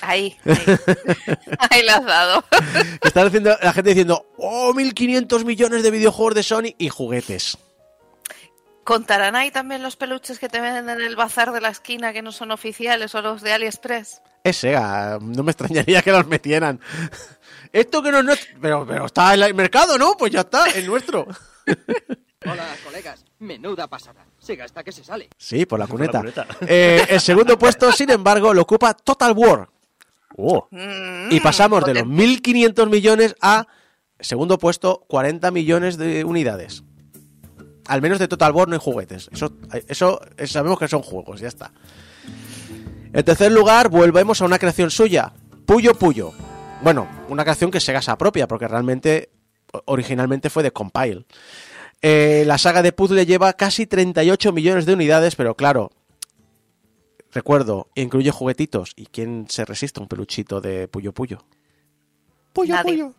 Ahí. Ahí, Ahí lo has dado. Está diciendo, la gente diciendo, oh, 1.500 millones de videojuegos de Sonic y juguetes. ¿Contarán ahí también los peluches que te venden en el bazar de la esquina que no son oficiales o los de AliExpress? Es Sega, no me extrañaría que los metieran. Esto que no es nuestro, pero, pero está en el mercado, ¿no? Pues ya está, es nuestro. Hola, colegas. Menuda pasada. Se gasta que se sale. Sí, por la Por la cuneta. cuneta. Eh, el segundo puesto, sin embargo, lo ocupa Total War. Oh, Mm, Y pasamos de los potente. 1.500 millones a, segundo puesto, 40 millones de unidades. Al menos de Total War no hay juguetes. Eso, eso sabemos que son juegos, ya está. En tercer lugar, volvemos a una creación suya, Puyo Puyo. Bueno, una creación que Sega se apropia, porque realmente originalmente fue de Compile. Eh, la saga de puzzle lleva casi 38 millones de unidades, pero claro, recuerdo, incluye juguetitos. ¿Y quién se resiste a un peluchito de Puyo Puyo? Puyo Nadie. Puyo.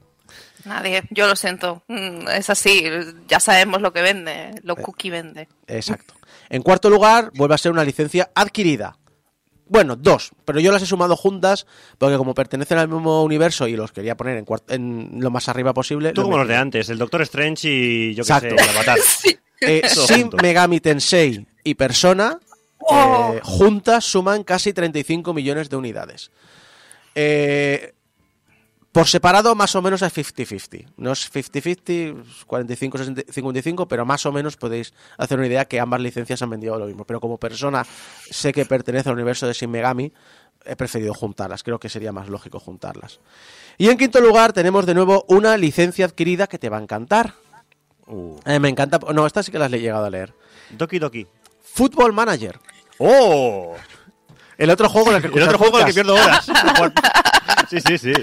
Nadie, yo lo siento. Mm, Es así, ya sabemos lo que vende. Lo Eh. cookie vende. Exacto. En cuarto lugar, vuelve a ser una licencia adquirida. Bueno, dos, pero yo las he sumado juntas porque como pertenecen al mismo universo y los quería poner en, en lo más arriba posible. tú lo como los de antes, el Doctor Strange y yo qué Exacto. sé, el Avatar. Eh, junto. Megami Tensei y Persona ¡Oh! eh, juntas suman casi 35 millones de unidades. Eh, por separado, más o menos es 50-50. No es 50-50, 45-55, pero más o menos podéis hacer una idea que ambas licencias han vendido lo mismo. Pero como persona sé que pertenece al universo de Shin Megami, he preferido juntarlas. Creo que sería más lógico juntarlas. Y en quinto lugar tenemos de nuevo una licencia adquirida que te va a encantar. Uh, Eh, me encanta. No, esta sí que las he llegado a leer. Doki Doki. Football Manager. ¡Oh! El otro juego en el que, El otro juego en el que pierdo horas. sí, sí, sí.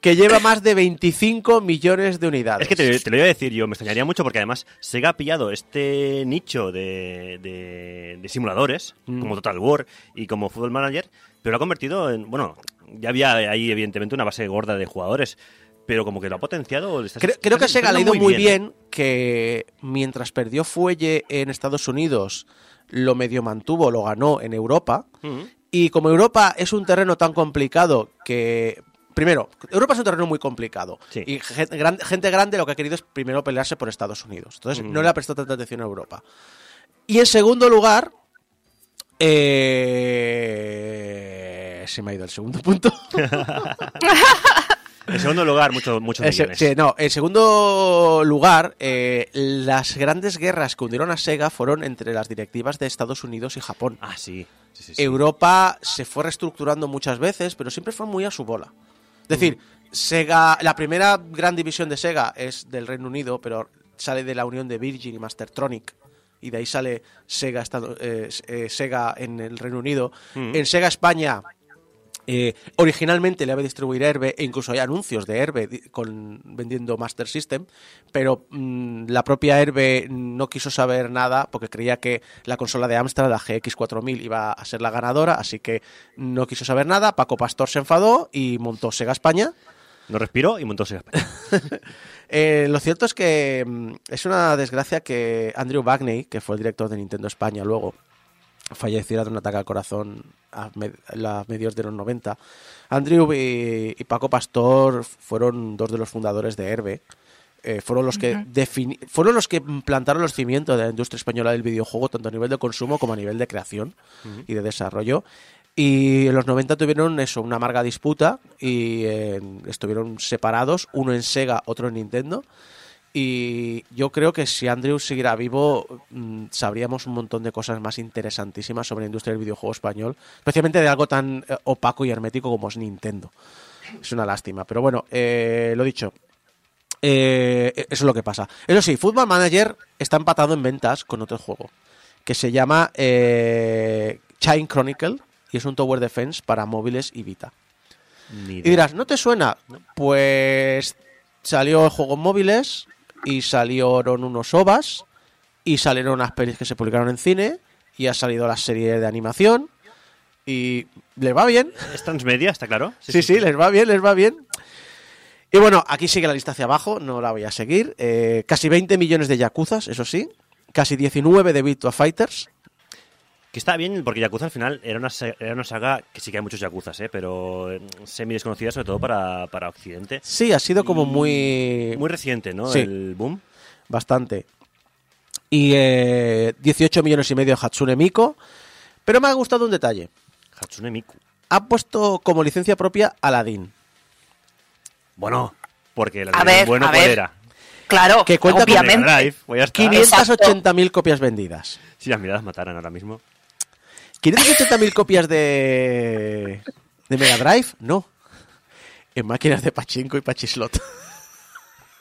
Que lleva más de 25 millones de unidades. Es que te, te lo iba a decir yo, me extrañaría mucho porque además Sega ha pillado este nicho de, de- de simuladores, Mm. como Total War y como Football Manager, pero lo ha convertido en. Bueno, ya había ahí, evidentemente, una base gorda de jugadores, pero como que lo ha potenciado. Creo, creo que Sega le ha ido muy bien, que mientras perdió fuelle en Estados Unidos, lo medio mantuvo, lo ganó en Europa. Ujú. Y como Europa es un terreno tan complicado que. Primero, Europa es un terreno muy complicado. Sí. Y gran- gente grande lo que ha querido es primero pelearse por Estados Unidos. Entonces Mm. no le ha prestado tanta atención a Europa. Y en segundo lugar. eh, Se me ha ido el segundo punto. En segundo lugar, muchos muchos millones. sí, no, en segundo lugar, eh, las grandes guerras que hundieron a Sega fueron entre las directivas de Estados Unidos y Japón. Ah, sí, sí, sí. Europa se fue reestructurando muchas veces, pero siempre fue muy a su bola. Es decir, Sega, la primera gran división de Sega es del Reino Unido, pero sale de la unión de Virgin y Mastertronic. Y de ahí sale Sega, Estado- eh, eh, Sega en el Reino Unido. Mm. En Sega España, eh, originalmente le había distribuir Herbe, e incluso hay anuncios de Herbe con, vendiendo Master System, pero mm, la propia Herbe no quiso saber nada porque creía que la consola de Amstrad, la GX4000, iba a ser la ganadora, así que no quiso saber nada. Paco Pastor se enfadó y montó Sega España. No respiró y montó Sega España. Eh, lo cierto es que mm, es una desgracia que Andrew Bagney, que fue el director de Nintendo España luego, falleciera de un ataque al corazón a, me- a la medios de los 90. Andrew y, y Paco Pastor fueron dos de los fundadores de Herbe. Eh, fueron los que defini- fueron los que plantaron los cimientos de la industria española del videojuego tanto a nivel de consumo como a nivel de creación y de desarrollo y en los 90 tuvieron eso una amarga disputa y eh, estuvieron separados uno en Sega otro en Nintendo y yo creo que si Andrew siguiera vivo mm, sabríamos un montón de cosas más interesantísimas sobre la industria del videojuego español especialmente de algo tan eh, opaco y hermético como es Nintendo es una lástima pero bueno eh, lo dicho eh, eso es lo que pasa. Eso sí, Football Manager está empatado en ventas con otro juego que se llama eh, Chain Chronicle y es un Tower Defense para móviles y Vita. Y dirás, ¿no te suena? Pues salió el juego en móviles y salieron unos OVAs y salieron unas pelis que se publicaron en cine y ha salido la serie de animación y le va bien. ¿Es transmedia, está claro? Sí, sí, les va bien, les va bien. Y bueno, aquí sigue la lista hacia abajo, no la voy a seguir. Eh, casi 20 millones de Yakuzas, eso sí. Casi 19 de Virtua Fighters. Que está bien, porque Yakuza al final era una, era una saga que sí que hay muchos Yakuzas, ¿eh? pero eh, semi desconocida sobre todo para, para Occidente. Sí, ha sido como muy... Muy reciente, ¿no? Sí. El boom. Bastante. Y eh, 18 millones y medio de Hatsune Miku. Pero me ha gustado un detalle. Hatsune Miku. Ha puesto como licencia propia Aladdin. Bueno, porque la A de ver, bueno a ¿cuál ver. era? Claro, Que cuenta obviamente. Mega Drive, pues ya está. 580.000 copias vendidas. Si las miradas mataran ahora mismo. 580.000 copias de... ¿De Mega Drive? No. En máquinas de pachinko y pachislot.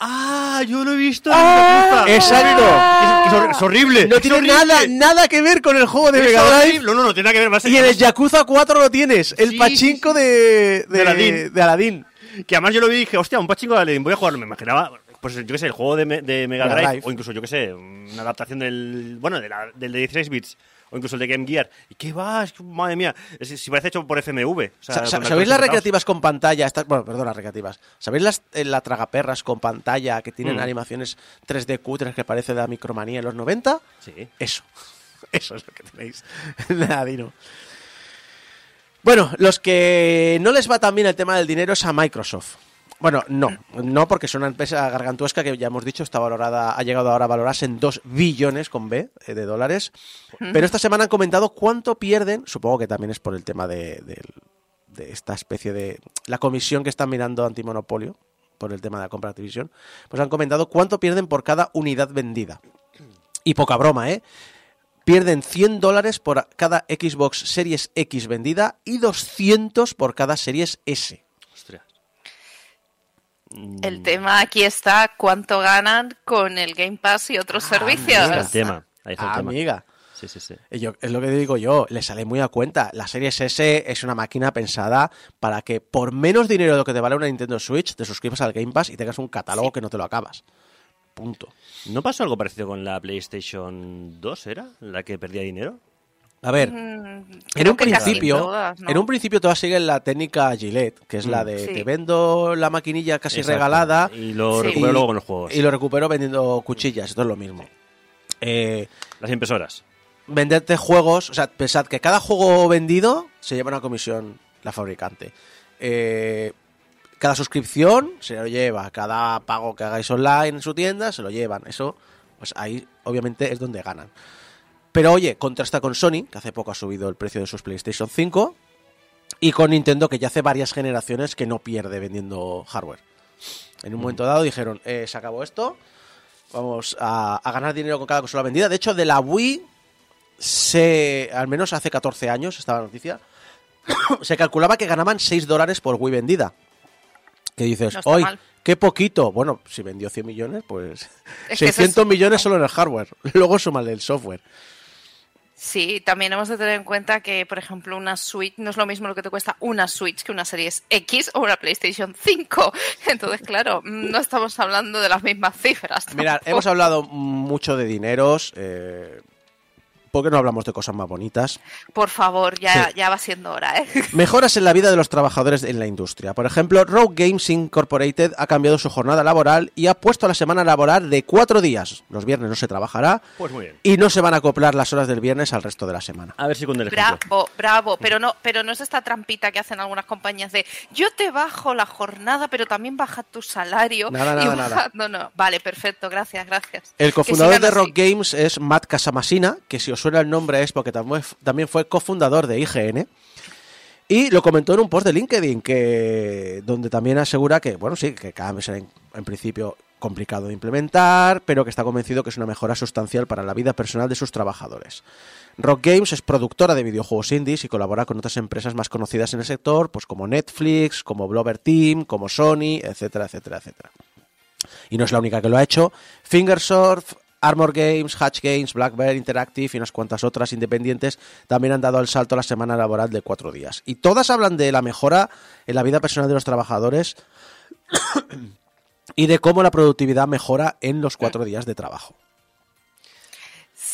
¡Ah! Yo lo he visto. ¡Ah! ¡Exacto! Es, es hor- es horrible. No es tiene horrible. nada, nada que ver con el juego de Mega Drive. No, no, no tiene nada que ver. más Y en el Yakuza 4 lo tienes, el Sí, pachinko de, de, De Aladdin. de Aladdin. Que además yo lo vi y dije, hostia, un pachinko de Aladdin, voy a jugarlo. Me imaginaba, pues yo qué sé, el juego de, me- de Mega Mega Drive, Drive. o incluso, yo qué sé, una adaptación del, bueno, de la- del de 16 bits, o incluso el de Game Gear. ¿Y qué va? Es que, madre mía, es, si parece hecho por FMV. O sea, ¿Sabéis las recreativas con pantalla? Estas, bueno, perdón, las recreativas. ¿Sabéis las eh, la tragaperras con pantalla que tienen Mm. animaciones 3D cutres que parece de la Micromanía en los 90? Sí. Eso. Eso es lo que tenéis en Aladino. Bueno, los que no les va tan bien el tema del dinero es a Microsoft. Bueno, no, no porque es una empresa gargantuesca que ya hemos dicho está valorada, ha llegado ahora a valorarse en 2 billones con B eh, de dólares. Pero esta semana han comentado cuánto pierden, supongo que también es por el tema de, esta especie de... la comisión que están mirando antimonopolio, por el tema de la compra de Activision, pues han comentado cuánto pierden por cada unidad vendida. Y poca broma, ¿eh? Pierden 100 dólares por cada Xbox Series X vendida y 200 por cada Series S. Ostras. El tema aquí está cuánto ganan con el Game Pass y otros Ahí servicios. está el tema. Ahí está el tema. Amiga. Sí, sí, sí. Yo- es lo que digo yo, le sale muy a cuenta. La Series S es una máquina pensada para que por menos dinero de lo que te vale una Nintendo Switch te suscribas al Game Pass y tengas un catálogo que no te lo acabas. Punto. ¿No pasó algo parecido con la PlayStation 2, era? ¿La que perdía dinero? A ver, Mm, en un principio, todas, ¿no? en un principio todas siguen la técnica Gillette, que es la de Sí. te vendo la maquinilla casi Exacto. regalada Y lo Sí. recupero luego con los juegos. y lo recupero vendiendo cuchillas, esto es lo mismo. Eh, Las impresoras. venderte juegos, o sea, pensad que cada juego vendido se lleva una comisión la fabricante. Eh, cada suscripción se lo lleva, cada pago que hagáis online en su tienda se lo llevan. Eso, pues ahí obviamente es donde ganan. Pero oye, contrasta con Sony, que hace poco ha subido el precio de sus PlayStation 5, y con Nintendo, que ya hace varias generaciones que no pierde vendiendo hardware. En un momento dado dijeron, eh, se acabó esto, vamos a, a ganar dinero con cada consola vendida. De hecho, de la Wii, se, al menos hace 14 años, estaba la noticia, se calculaba que ganaban 6 dólares por Wii vendida. Que dices, No hoy, mal. qué poquito. Bueno, si vendió 100 millones, pues Es que eso 600 es- millones solo en el hardware. Luego súmale el software. Sí, también hemos de tener en cuenta que, por ejemplo, una Switch no es lo mismo lo que te cuesta una Switch que una Series X o una PlayStation 5. Entonces, claro, no estamos hablando de las mismas cifras. Mirad, hemos hablado mucho de dineros. Eh, ¿Por qué no hablamos de cosas más bonitas? Por favor, ya, Sí. ya va siendo hora, ¿eh? Mejoras en la vida de los trabajadores en la industria. Por ejemplo, Rogue Games Incorporated ha cambiado su jornada laboral y ha puesto la semana laboral de cuatro días. Los viernes no se trabajará Pues muy bien. y no se van a acoplar las horas del viernes al resto de la semana. A ver si con el ejemplo. Bravo, bravo, pero no, pero no es esta trampita que hacen algunas compañías de yo te bajo la jornada, pero también baja tu salario. Nada, y nada, baja- nada. No, no, vale, perfecto, gracias, gracias. El cofundador de. Rock Games es Matt Casamasina, que si os suena el nombre es porque también fue cofundador de IGN. Y lo comentó en un post de LinkedIn, que donde también asegura que, bueno, sí, que cada mes será en, en principio complicado de implementar, pero que está convencido que es una mejora sustancial para la vida personal de sus trabajadores. Rock Games es productora de videojuegos indies y colabora con otras empresas más conocidas en el sector, pues como Netflix, como Blover Team, como Sony, etcétera, etcétera, etcétera. Y no es la única que lo ha hecho. Fingersurf, Armor Games, Hatch Games, Black Bear Interactive y unas cuantas otras independientes también han dado el salto a la semana laboral de cuatro días. Y todas hablan de la mejora en la vida personal de los trabajadores y de cómo la productividad mejora en los cuatro días de trabajo.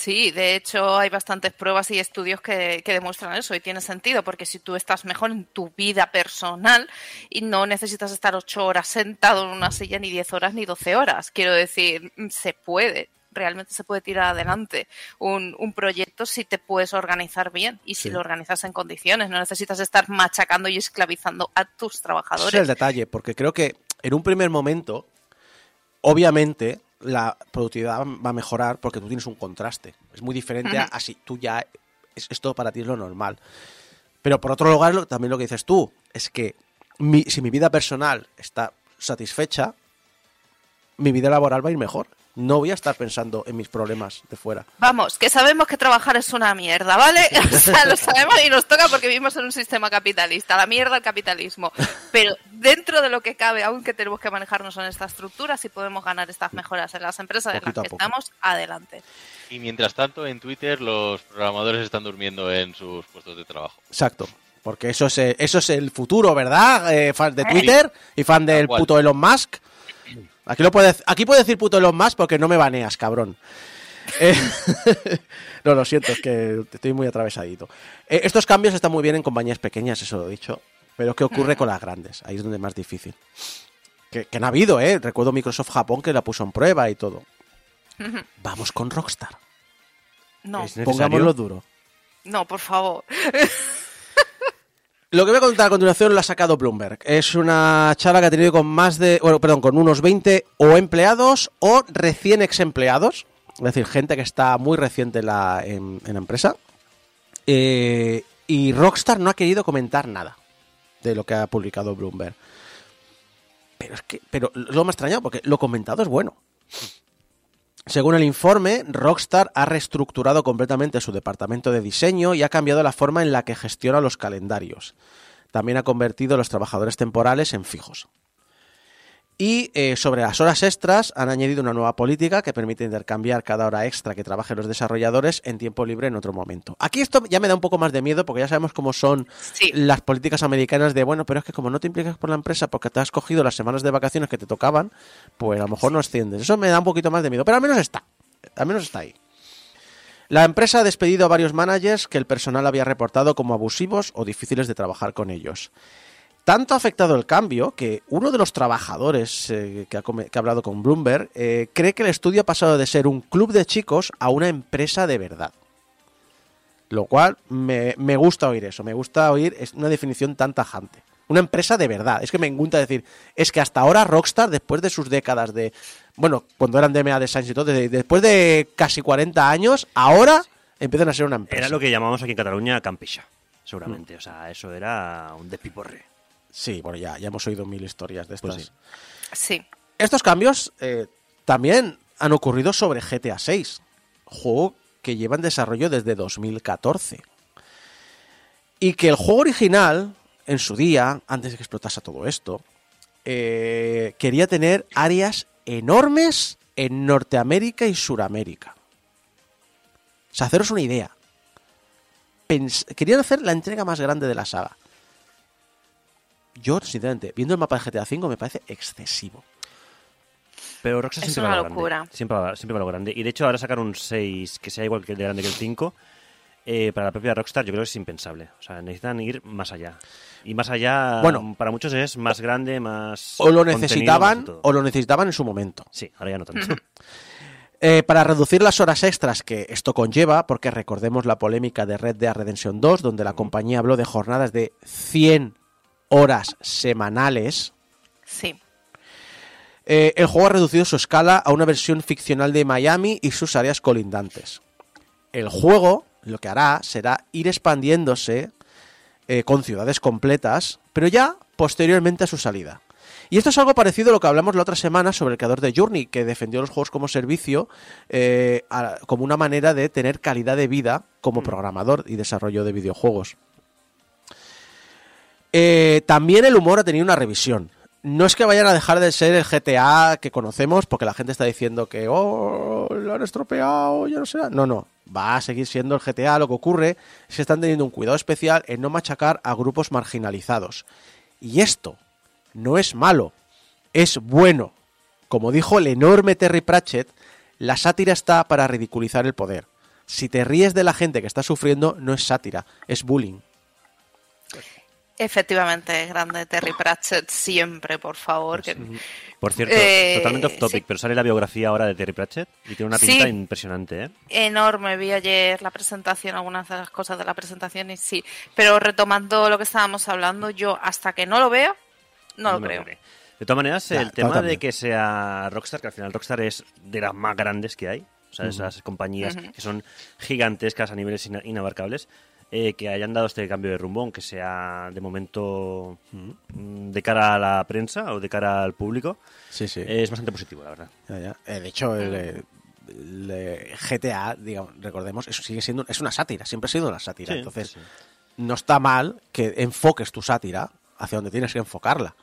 Sí, de hecho hay bastantes pruebas y estudios que, que demuestran eso y tiene sentido porque si tú estás mejor en tu vida personal y no necesitas estar ocho horas sentado en una silla ni diez horas ni doce horas, quiero decir, se puede, realmente se puede tirar adelante un, un proyecto si te puedes organizar bien y si lo organizas en condiciones, no necesitas estar machacando y esclavizando a tus Ese es trabajadores. el detalle, porque creo que en un primer momento, obviamente, la productividad va a mejorar porque tú tienes un contraste. Es muy diferente a, a si tú ya, es, esto para ti es lo normal. Pero por otro lugar, lo- también lo que dices tú, es que mi- si mi vida personal está satisfecha, mi vida laboral va a ir mejor. No voy a estar pensando en mis problemas de fuera. Vamos, que sabemos que trabajar es una mierda, ¿vale? O sea, lo sabemos y nos toca porque vivimos en un sistema capitalista. La mierda el capitalismo. Pero dentro de lo que cabe, aún que tenemos que manejarnos en esta estructura, si podemos ganar estas mejoras en las empresas en las que poco. estamos, adelante. Y mientras tanto, en Twitter los programadores están durmiendo en sus puestos de trabajo. Exacto. Porque eso es, el- eso es el futuro, ¿verdad? Eh, fan de Twitter y fan del puto Elon Musk. Aquí, lo puede, aquí puedo decir puto Elon Musk porque no me baneas, cabrón. Eh, no, lo siento, es que estoy muy atravesadito. Eh, estos cambios están muy bien en compañías pequeñas, eso lo he dicho. Pero ¿qué ocurre con las grandes? Ahí es donde es más difícil. Que, que no ha habido, ¿eh? Recuerdo Microsoft Japón que la puso en prueba y todo. Vamos con Rockstar. No, Es. Pongámoslo duro. no, por favor. Lo que voy a contar a continuación lo ha sacado Bloomberg. Es una charla que ha tenido con más de, bueno, perdón, con unos 20 o empleados o recién ex empleados, es decir, gente que está muy reciente en la, empresa. Eh, y Rockstar no ha querido comentar nada de lo que ha publicado Bloomberg. Pero es que, pero lo ha extrañado porque lo comentado es bueno. Según el informe, Rockstar ha reestructurado completamente su departamento de diseño y ha cambiado la forma en la que gestiona los calendarios. También ha convertido a los trabajadores temporales en fijos. Y eh, sobre las horas extras han añadido una nueva política que permite intercambiar cada hora extra que trabajen los desarrolladores en tiempo libre en otro momento. Aquí esto ya me da un poco más de miedo porque ya sabemos cómo son Sí. las políticas americanas de, bueno, pero es que como no te implicas por la empresa porque te has cogido las semanas de vacaciones que te tocaban, pues a lo mejor no asciendes. Eso me da un poquito más de miedo, pero al menos está. Al menos está ahí. La empresa ha despedido a varios managers que el personal había reportado como abusivos o difíciles de trabajar con ellos. Tanto ha afectado el cambio que uno de los trabajadores eh, que, ha come- que ha hablado con Bloomberg eh, cree que el estudio ha pasado de ser un club de chicos a una empresa de verdad. Lo cual me, me gusta oír eso, me gusta oír es una definición tan tajante. Una empresa de verdad. Es que me encanta decir, es que hasta ahora Rockstar, después de sus décadas de, bueno, cuando eran DMA Designs y todo, de- después de casi 40 años, ahora empiezan a ser una empresa. Era lo que llamamos aquí en Cataluña campisha, seguramente. O sea, eso era un despiporre. Sí, bueno, ya, ya hemos oído mil historias de estas. Pues sí. Sí. Estos cambios eh, también han ocurrido sobre GTA 6, juego que lleva en desarrollo desde 2014. Y que el juego original, en su día, antes de que explotase todo esto, eh, quería tener áreas enormes en Norteamérica y Suramérica. O sea, haceros una idea. Pens- querían hacer la entrega más grande de la saga. Yo, sinceramente, viendo el mapa de GTA V me parece excesivo. Pero Rockstar Es siempre una va a lo locura. grande. Siempre va, siempre va a lo grande. Y de hecho, ahora sacar un 6 que sea igual que el de grande que el 5, eh, para la propia Rockstar yo creo que es impensable. O sea, necesitan ir más allá. Y más allá, Bueno. para muchos es más grande, más. O lo necesitaban o lo necesitaban en su momento. Sí, ahora ya no tanto. Eh, para reducir las horas extras que esto conlleva, porque recordemos la polémica de Red Dead Redemption 2, donde la compañía habló de jornadas de 100 horas semanales, Sí. eh, el juego ha reducido su escala a una versión ficcional de Miami y sus áreas colindantes. El juego lo que hará será ir expandiéndose eh, con ciudades completas, pero ya posteriormente a su salida. Y esto es algo parecido a lo que hablamos la otra semana sobre el creador de Journey, que defendió los juegos como servicio eh, a- como una manera de tener calidad de vida como programador y desarrollo de videojuegos. Eh, también el humor ha tenido una revisión. No es que vayan a dejar de ser el GTA que conocemos, porque la gente está diciendo que, oh, lo han estropeado, ya no será. No, no, va a seguir siendo el GTA. Lo que ocurre es que están teniendo un cuidado especial en no machacar a grupos marginalizados. Y esto no es malo, es bueno. Como dijo el enorme Terry Pratchett, la sátira está para ridiculizar el poder. Si te ríes de la gente que está sufriendo, no es sátira, es bullying. Efectivamente, grande Terry Pratchett, siempre, por favor. que- Por cierto, Eh, totalmente off topic, sí. pero sale la biografía ahora de Terry Pratchett y tiene una Sí. pinta impresionante, ¿eh? Enorme, vi ayer la presentación, algunas de las cosas de la presentación y sí. Pero retomando lo que estábamos hablando, yo hasta que no lo vea, no, lo me creo. De todas maneras, Ya, el tema totalmente. de que sea Rockstar, que al final Rockstar es de las más grandes que hay, o sea, esas compañías Ujú. que son gigantescas a niveles ina- inabarcables, eh, que hayan dado este cambio de rumbo, aunque sea de momento mm, de cara a la prensa o de cara al público, Sí, sí. es bastante positivo, la verdad. Ya, ya. Eh, de hecho, el, eh, el, GTA, digamos, recordemos, eso sigue siendo es una sátira, siempre ha sido una sátira. Sí, Entonces, sí. no está mal que enfoques tu sátira hacia donde tienes que enfocarla.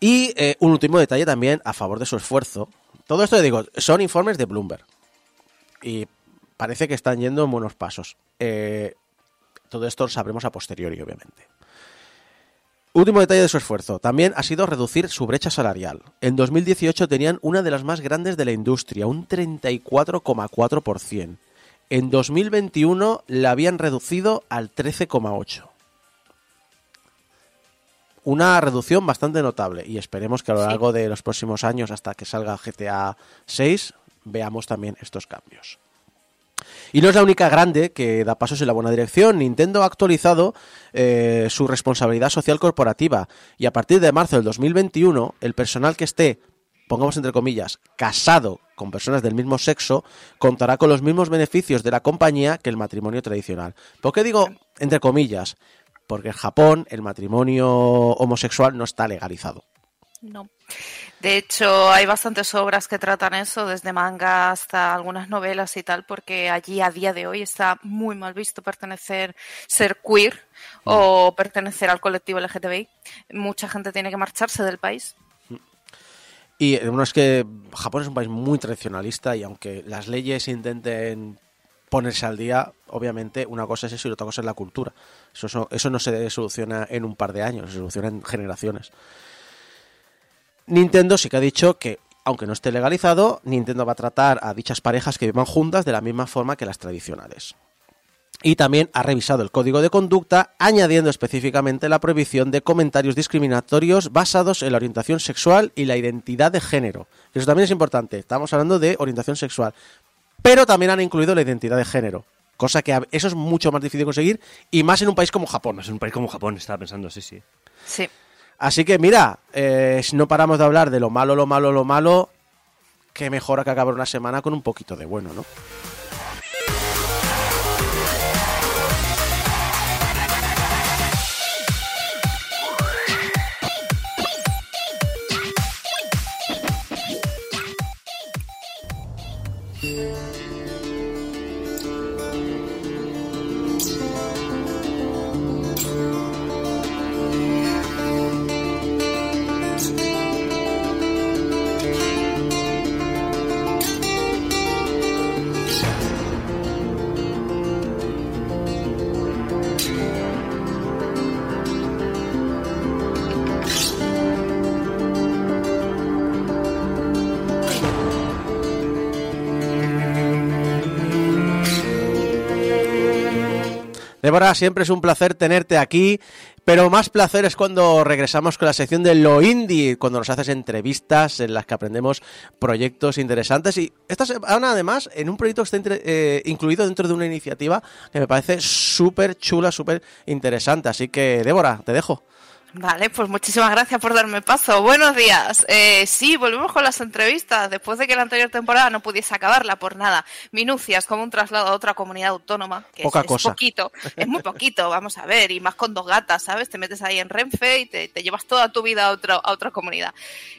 Y un último detalle también a favor de su esfuerzo. Todo esto, digo, son informes de Bloomberg. Y parece que están yendo en buenos pasos. Eh, todo esto lo sabremos a posteriori, obviamente. Último detalle de su esfuerzo. También ha sido reducir su brecha salarial. En 2018 tenían una de las más grandes de la industria, un 34,4%. En 2021 la habían reducido al 13,8%. Una reducción bastante notable y esperemos que a lo Sí. largo de los próximos años, hasta que salga GTA 6, veamos también estos cambios. Y no es la única grande que da pasos en la buena dirección. Nintendo ha actualizado eh, su responsabilidad social corporativa y a partir de marzo del 2021 el personal que esté, pongamos entre comillas, casado con personas del mismo sexo contará con los mismos beneficios de la compañía que el matrimonio tradicional. ¿Por qué digo entre comillas? Porque en Japón el matrimonio homosexual no está legalizado. No. De hecho, hay bastantes obras que tratan eso, desde manga hasta algunas novelas y tal, porque allí a día de hoy está muy mal visto pertenecer, ser queer o pertenecer al colectivo LGTBI. Mucha gente tiene que marcharse del país. Y eh, bueno, es que Japón es un país muy tradicionalista y aunque las leyes intenten ponerse al día, obviamente una cosa es eso y otra cosa es la cultura. Eso, eso, eso no se soluciona en un par de años, se soluciona en generaciones. Nintendo sí que ha dicho que aunque no esté legalizado, Nintendo va a tratar a dichas parejas que vivan juntas de la misma forma que las tradicionales. Y también ha revisado el código de conducta, añadiendo específicamente la prohibición de comentarios discriminatorios basados en la orientación sexual y la identidad de género. Eso también es importante. Estamos hablando de orientación sexual. Pero también han incluido la identidad de género. Cosa que eso es mucho más difícil de conseguir y más en un país como Japón. Es un país como Japón, estaba pensando, sí, sí. Sí. Así que mira, eh, si no paramos de hablar de lo malo, lo malo, lo malo, qué mejor que acabar una semana con un poquito de bueno, ¿no? Débora, siempre es un placer tenerte aquí, pero más placer es cuando regresamos con la sección de lo indie, cuando nos haces entrevistas en las que aprendemos proyectos interesantes. Y esta semana, además, en un proyecto que está eh, incluido dentro de una iniciativa que me parece súper chula, súper interesante. Así que, Débora, te dejo. Vale, pues muchísimas gracias por darme paso. Buenos días. Eh, sí, volvemos con las entrevistas. Después de que la anterior temporada no pudiese acabarla por nada. Minucias, como un traslado a otra comunidad autónoma. Que Poca es, es cosa. poquito. Es muy poquito, vamos a ver. Y más con dos gatas, ¿sabes? Te metes ahí en Renfe y te, te llevas toda tu vida a, otro, a otra comunidad.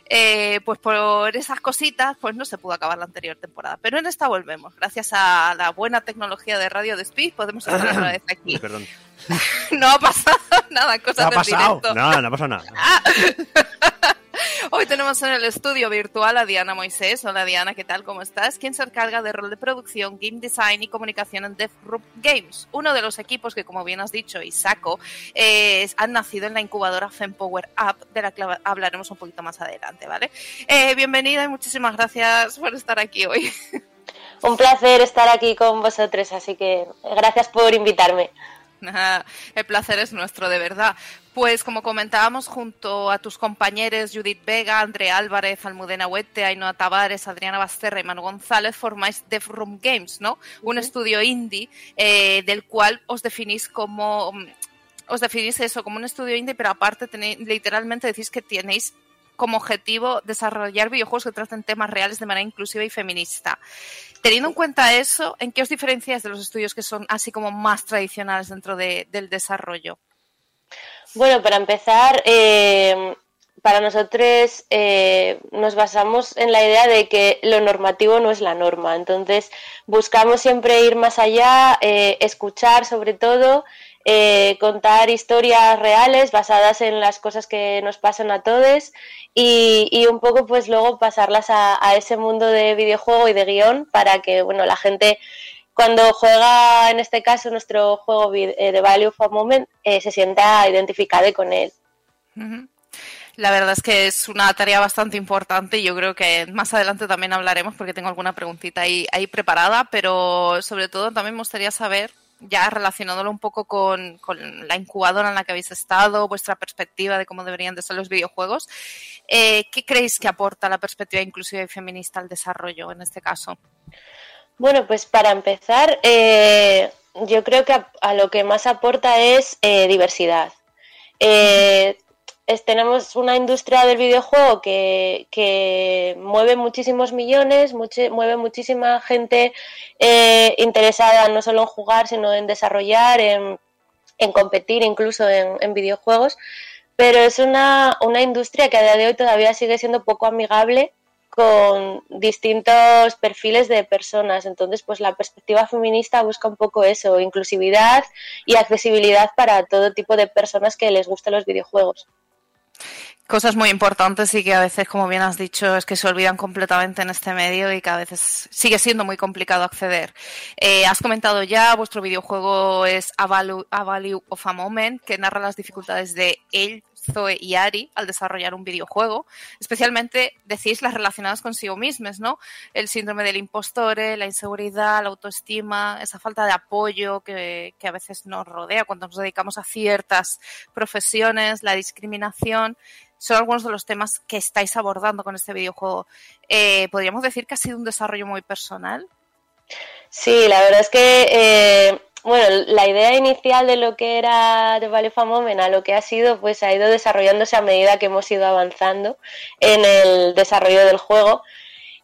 Eh, pues por esas cositas, pues no se pudo acabar la anterior temporada. Pero en esta volvemos. Gracias a la buena tecnología de Radio de Speed podemos estar otra vez aquí. Perdón. No ha pasado nada, cosas ¿Qué ha del pasado? directo. No, no ha pasado nada. Hoy tenemos en el estudio virtual a Diana Moisés. Hola Diana, ¿qué tal? ¿Cómo estás? Quien se encarga de rol de producción, game design y comunicación en DevRoom Games. Uno de los equipos que, como bien has dicho, Isako, eh, han nacido en la incubadora FemPower Up, de la que hablaremos un poquito más adelante, ¿vale? Eh, bienvenida y muchísimas gracias por estar aquí hoy. Un placer estar aquí con vosotros, así que gracias por invitarme. El placer es nuestro, de verdad. Pues como comentábamos, junto a tus compañeros Judith Vega, Andrea Álvarez, Almudena Huete, Ainhoa Tavares, Adriana Basterra y Manu González, formáis Dev Room Games, ¿no? Un estudio indie eh, del cual os definís como... Os definís eso como un estudio indie, pero aparte tenéis, literalmente decís que tenéis como objetivo desarrollar videojuegos que traten temas reales de manera inclusiva y feminista. Teniendo en cuenta eso, ¿en qué os diferenciáis de los estudios que son así como más tradicionales dentro de, del desarrollo? Bueno, para empezar, eh, para nosotros eh, nos basamos en la idea de que lo normativo no es la norma. Entonces, buscamos siempre ir más allá, eh, escuchar sobre todo, eh, contar historias reales basadas en las cosas que nos pasan a todos y, un poco pues luego pasarlas a, ese mundo de videojuego y de guion para que bueno la gente cuando juega en este caso nuestro juego de Value for Moment eh, se sienta identificada con él. La verdad es que es una tarea bastante importante y yo creo que más adelante también hablaremos porque tengo alguna preguntita ahí preparada, pero sobre todo también me gustaría saber ya relacionándolo un poco con, con, la incubadora en la que habéis estado, vuestra perspectiva de cómo deberían de ser los videojuegos, eh, ¿qué creéis que aporta la perspectiva inclusiva y feminista al desarrollo en este caso? Bueno, pues para empezar, eh, yo creo que a, lo que más aporta es eh, diversidad. Tenemos una industria del videojuego que, mueve muchísimos millones, mueve muchísima gente eh, interesada no solo en jugar, sino en desarrollar, en, competir incluso en, videojuegos, pero es una, una industria que a día de hoy todavía sigue siendo poco amigable con distintos perfiles de personas. Entonces, pues la perspectiva feminista busca un poco eso, inclusividad y accesibilidad para todo tipo de personas que les gusten los videojuegos cosas muy importantes y que a veces, como bien has dicho, es que se olvidan completamente en este medio y que a veces sigue siendo muy complicado acceder. Eh, has comentado ya, vuestro videojuego es A Value, of a Moment, que narra las dificultades de él, Zoe y Ari al desarrollar un videojuego. Especialmente decís las relacionadas consigo mismas, ¿no? El síndrome del impostor, la inseguridad, la autoestima, esa falta de apoyo que, que a veces nos rodea cuando nos dedicamos a ciertas profesiones, la discriminación son algunos de los temas que estáis abordando con este videojuego. Eh, ¿Podríamos decir que ha sido un desarrollo muy personal? Sí, la verdad es que, eh, bueno, la idea inicial de lo que era The Valley of a Moment a lo que ha sido, pues ha ido desarrollándose a medida que hemos ido avanzando en el desarrollo del juego.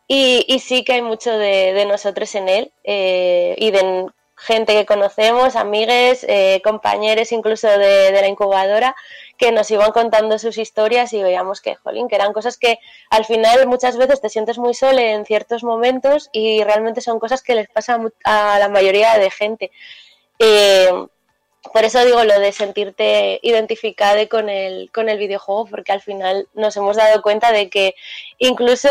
Y, sí que hay mucho de, nosotros en él eh, y de gente que conocemos, amigues, compañeros incluso de, de la incubadora, que nos iban contando sus historias y veíamos que, jolín, que eran cosas que al final muchas veces te sientes muy sole en ciertos momentos y realmente son cosas que les pasa a la mayoría de gente. Eh, por eso digo lo de sentirte identificada con el, con el videojuego, porque al final nos hemos dado cuenta de que incluso,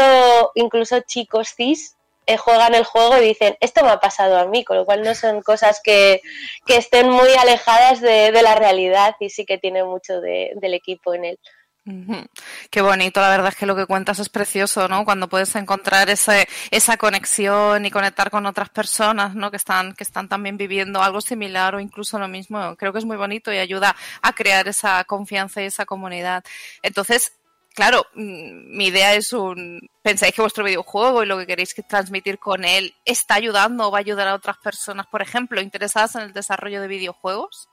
incluso chicos cis eh, juegan el juego y dicen, esto me ha pasado a mí, con lo cual no son cosas que, estén muy alejadas de, la realidad y sí que tiene mucho del equipo en él. Qué bonito, la verdad es que lo que cuentas es precioso, ¿no? Cuando puedes encontrar ese, esa conexión y conectar con otras personas, ¿no? Que están, que están también viviendo algo similar o incluso lo mismo. Creo que es muy bonito y ayuda a crear esa confianza y esa comunidad. Entonces, claro, mm, mi idea es un... ¿Pensáis que vuestro videojuego y lo que queréis transmitir con él está ayudando o va a ayudar a otras personas, por ejemplo, interesadas en el desarrollo de videojuegos?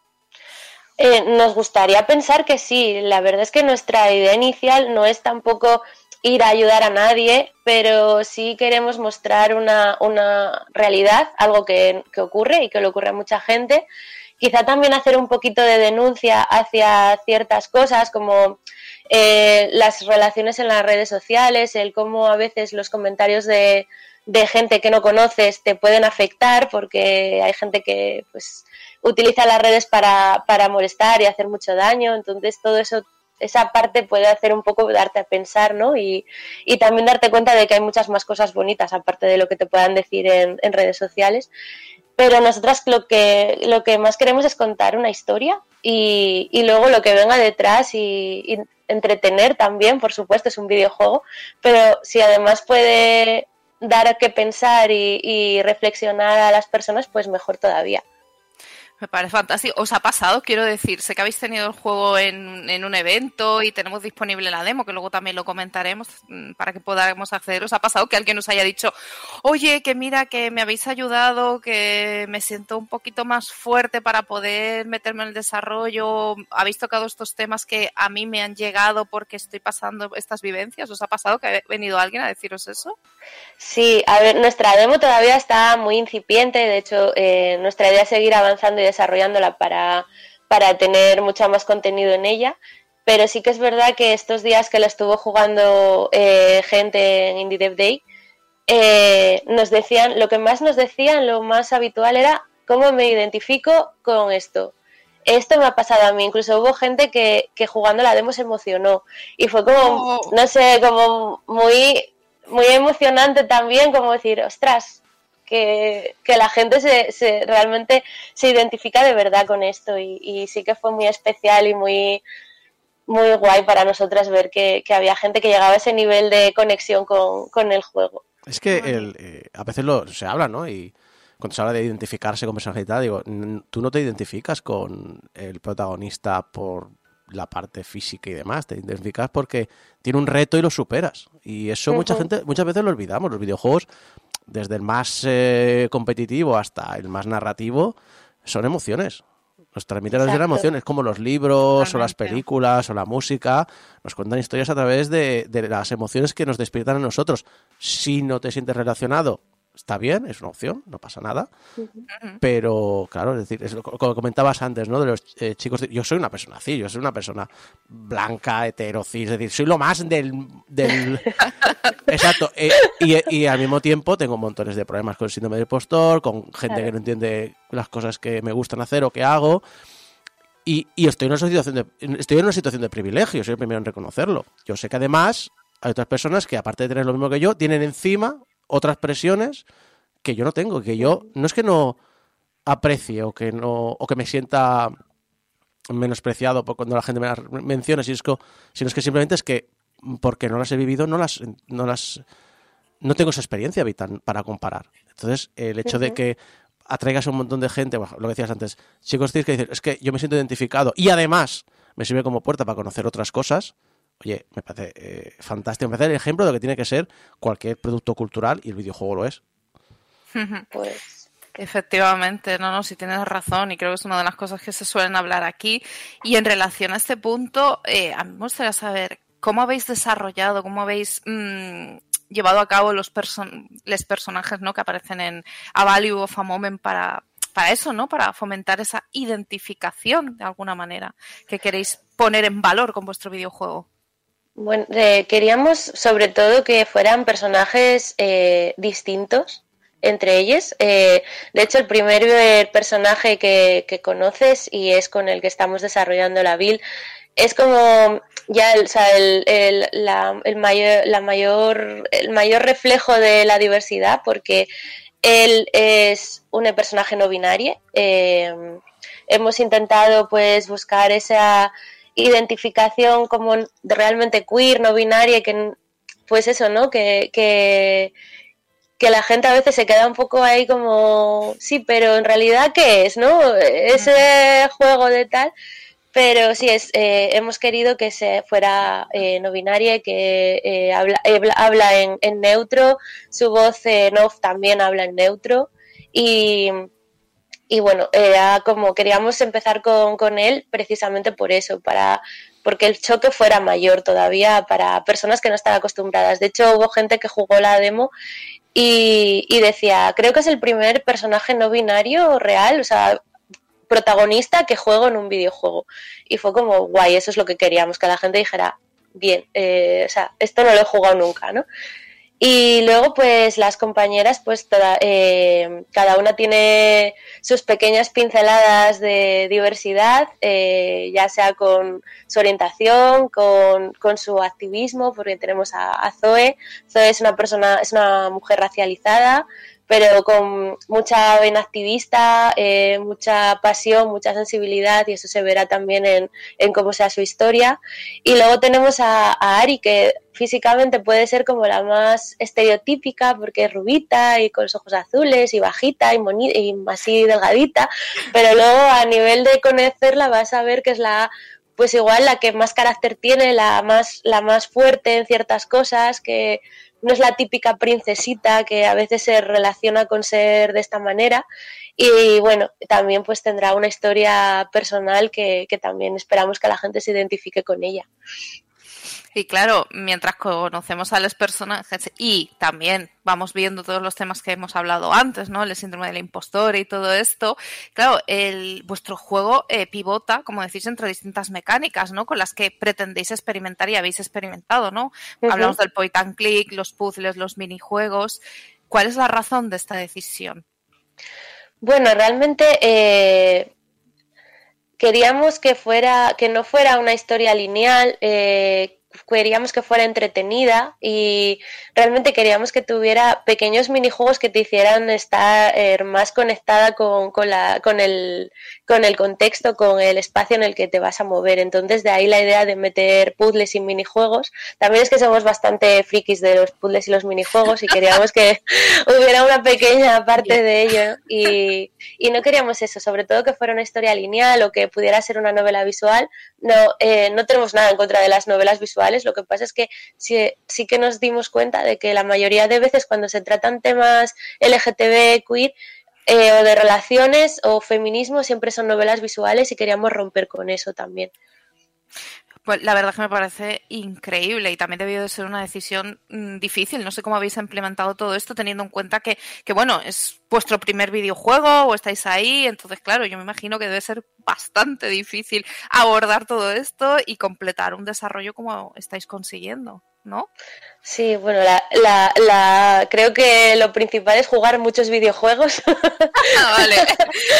Eh, nos gustaría pensar que sí. La verdad es que nuestra idea inicial no es tampoco ir a ayudar a nadie, pero sí queremos mostrar una, realidad, algo que, que, ocurre y que le ocurre a mucha gente. Quizá también hacer un poquito de denuncia hacia ciertas cosas como eh, las relaciones en las redes sociales, el cómo a veces los comentarios de, gente que no conoces te pueden afectar porque hay gente que pues utiliza las redes para, para molestar y hacer mucho daño, entonces todo eso esa parte puede hacer un poco darte a pensar, ¿no? Y, y, también darte cuenta de que hay muchas más cosas bonitas aparte de lo que te puedan decir en, en redes sociales. Pero nosotras lo que, lo que más queremos es contar una historia y, y luego lo que venga detrás y, entretener también, por supuesto, es un videojuego, pero si además puede dar a qué pensar y, reflexionar a las personas, pues mejor todavía. Me parece fantástico. ¿Os ha pasado? Quiero decir, sé que habéis tenido el juego en, en, un evento y tenemos disponible la demo, que luego también lo comentaremos mm, para que podamos acceder. ¿Os ha pasado que alguien nos haya dicho, oye, que mira, que me habéis ayudado, que me siento un poquito más fuerte para poder meterme en el desarrollo? ¿Habéis tocado estos temas que a mí me han llegado porque estoy pasando estas vivencias? ¿Os ha pasado que ha venido alguien a deciros eso? Sí, a ver, nuestra demo todavía está muy incipiente. De hecho, eh, nuestra idea es seguir avanzando y desarrollándola para, para tener mucho más contenido en ella. Pero sí que es verdad que estos días que la estuvo jugando eh, gente en Indie Dev Day, eh, nos decían, lo que más nos decían, lo más habitual era cómo me identifico con esto. Esto me ha pasado a mí, incluso hubo gente que, que jugando la demo se emocionó y fue como, oh. no sé, como muy, muy emocionante también, como decir, ostras, que, la gente se, realmente se identifica de verdad con esto y, sí que fue muy especial y muy, muy guay para nosotras ver que, había gente que llegaba a ese nivel de conexión con, el juego. Es que el, eh, a veces lo, se habla, ¿no? Y cuando se habla de identificarse con personalidad, digo, tú no te identificas con el protagonista por la parte física y demás, te identificas porque tiene un reto y lo superas. Y eso mucha gente, muchas veces lo olvidamos. Los videojuegos desde el más eh, competitivo hasta el más narrativo, son emociones. Nos transmiten las emociones, como los libros o las películas o la música, nos cuentan historias a través de, de las emociones que nos despiertan a nosotros. Si no te sientes relacionado está bien, es una opción, no pasa nada. Pero, claro, es decir, es lo, como comentabas antes, ¿no? De los eh, chicos, yo soy una persona así, yo soy una persona blanca, hetero, cis, es decir, soy lo más del... del... Exacto. Eh, y, y, al mismo tiempo tengo montones de problemas con el síndrome del postor, con gente que no entiende las cosas que me gustan hacer o que hago. Y, y, estoy, en una situación de, estoy en una situación de privilegio, soy el primero en reconocerlo. Yo sé que además hay otras personas que, aparte de tener lo mismo que yo, tienen encima otras presiones que yo no tengo, que yo no es que no aprecie o que no o que me sienta menospreciado por cuando la gente me las menciona, sino es que simplemente es que porque no las he vivido, no las, no las, no tengo esa experiencia vital para comparar. Entonces, el hecho de que atraigas a un montón de gente, bueno, lo que decías antes, chicos, tienes que decir, es que yo me siento identificado y además me sirve como puerta para conocer otras cosas. Oye, me parece eh, fantástico. Me parece el ejemplo de lo que tiene que ser cualquier producto cultural y el videojuego lo es. Pues Efectivamente, no, no, si tienes razón y creo que es una de las cosas que se suelen hablar aquí. Y en relación a este punto, eh, a mí me gustaría saber cómo habéis desarrollado, cómo habéis mm, llevado a cabo los, person les personajes ¿no? que aparecen en A Value of a Moment para, para eso, ¿no? Para fomentar esa identificación de alguna manera que queréis poner en valor con vuestro videojuego. Bueno, eh, queríamos sobre todo que fueran personajes eh, distintos entre ellos. Eh, de hecho, el primer personaje que, que conoces y es con el que estamos desarrollando la build es como ya el, mayor, mayor, el mayor reflejo de la diversidad porque él es un personaje no binario. eh, hemos intentado pues buscar esa identificación como realmente queer, no binaria, que pues eso, ¿no? Que, que, que la gente a veces se queda un poco ahí como, sí, pero en realidad, ¿qué es, no? Ese juego de tal. Pero sí, es, eh, hemos querido que se fuera eh, no binaria, que eh, habla, habla- habla en, en neutro, su voz en off también habla en neutro. Y, y bueno, era como queríamos empezar con, con él precisamente por eso, para porque el choque fuera mayor todavía para personas que no están acostumbradas. De hecho, hubo gente que jugó la demo y, y decía, creo que es el primer personaje no binario real, o sea, protagonista que juego en un videojuego. Y fue como, guay, eso es lo que queríamos, que la gente dijera, bien, eh, o sea, esto no lo he jugado nunca, ¿no? Y luego, pues las compañeras, pues toda, eh, cada una tiene sus pequeñas pinceladas de diversidad, eh, ya sea con su orientación, con, con su activismo, porque tenemos a, Zoe. Zoe es una persona, es una mujer racializada, pero con mucha vena activista, eh, mucha pasión, mucha sensibilidad, y eso se verá también en, en cómo sea su historia. Y luego tenemos a Ari, que físicamente puede ser como la más estereotípica, porque es rubita y con los ojos azules y bajita y, y así delgadita, pero luego a nivel de conocerla vas a ver que es la pues igual la que más carácter tiene, la más, la más fuerte en ciertas cosas, que no es la típica princesita que a veces se relaciona con ser de esta manera. Y bueno, también pues tendrá una historia personal que también esperamos que la gente se identifique con ella. Y claro, mientras conocemos a los personajes y también vamos viendo todos los temas que hemos hablado antes, ¿no? El síndrome del impostor y todo esto, claro, el, vuestro juego eh, pivota, como decís, entre distintas mecánicas, ¿no? Con las que pretendéis experimentar y habéis experimentado, ¿no? Hablamos del point and click, los puzzles, los minijuegos. ¿Cuál es la razón de esta decisión? Bueno, realmente eh, queríamos que fuera, que no fuera una historia lineal, eh, queríamos que fuera entretenida y realmente queríamos que tuviera pequeños minijuegos que te hicieran estar eh, más conectada con, con, la, con, el, con el contexto, con el espacio en el que te vas a mover. Entonces, de ahí la idea de meter puzzles y minijuegos. También es que somos bastante frikis de los puzzles y los minijuegos y queríamos que hubiera una pequeña parte de ello y, y no queríamos eso, sobre todo que fuera una historia lineal o que pudiera ser una novela visual. No, eh, no tenemos nada en contra de las novelas visuales, lo que pasa es que sí, que nos dimos cuenta de que la mayoría de veces cuando se tratan temas LGTB, queer, eh, o de relaciones o feminismo siempre son novelas visuales y queríamos romper con eso también. Pues la verdad que me parece increíble y también debió de ser una decisión mm, difícil. No sé cómo habéis implementado todo esto teniendo en cuenta que, que, bueno, es vuestro primer videojuego o estáis ahí. Entonces, claro, yo me imagino que debe ser bastante difícil abordar todo esto y completar un desarrollo como estáis consiguiendo, ¿no? Sí, bueno, la, la, la, creo que lo principal es jugar muchos videojuegos. Ah, vale,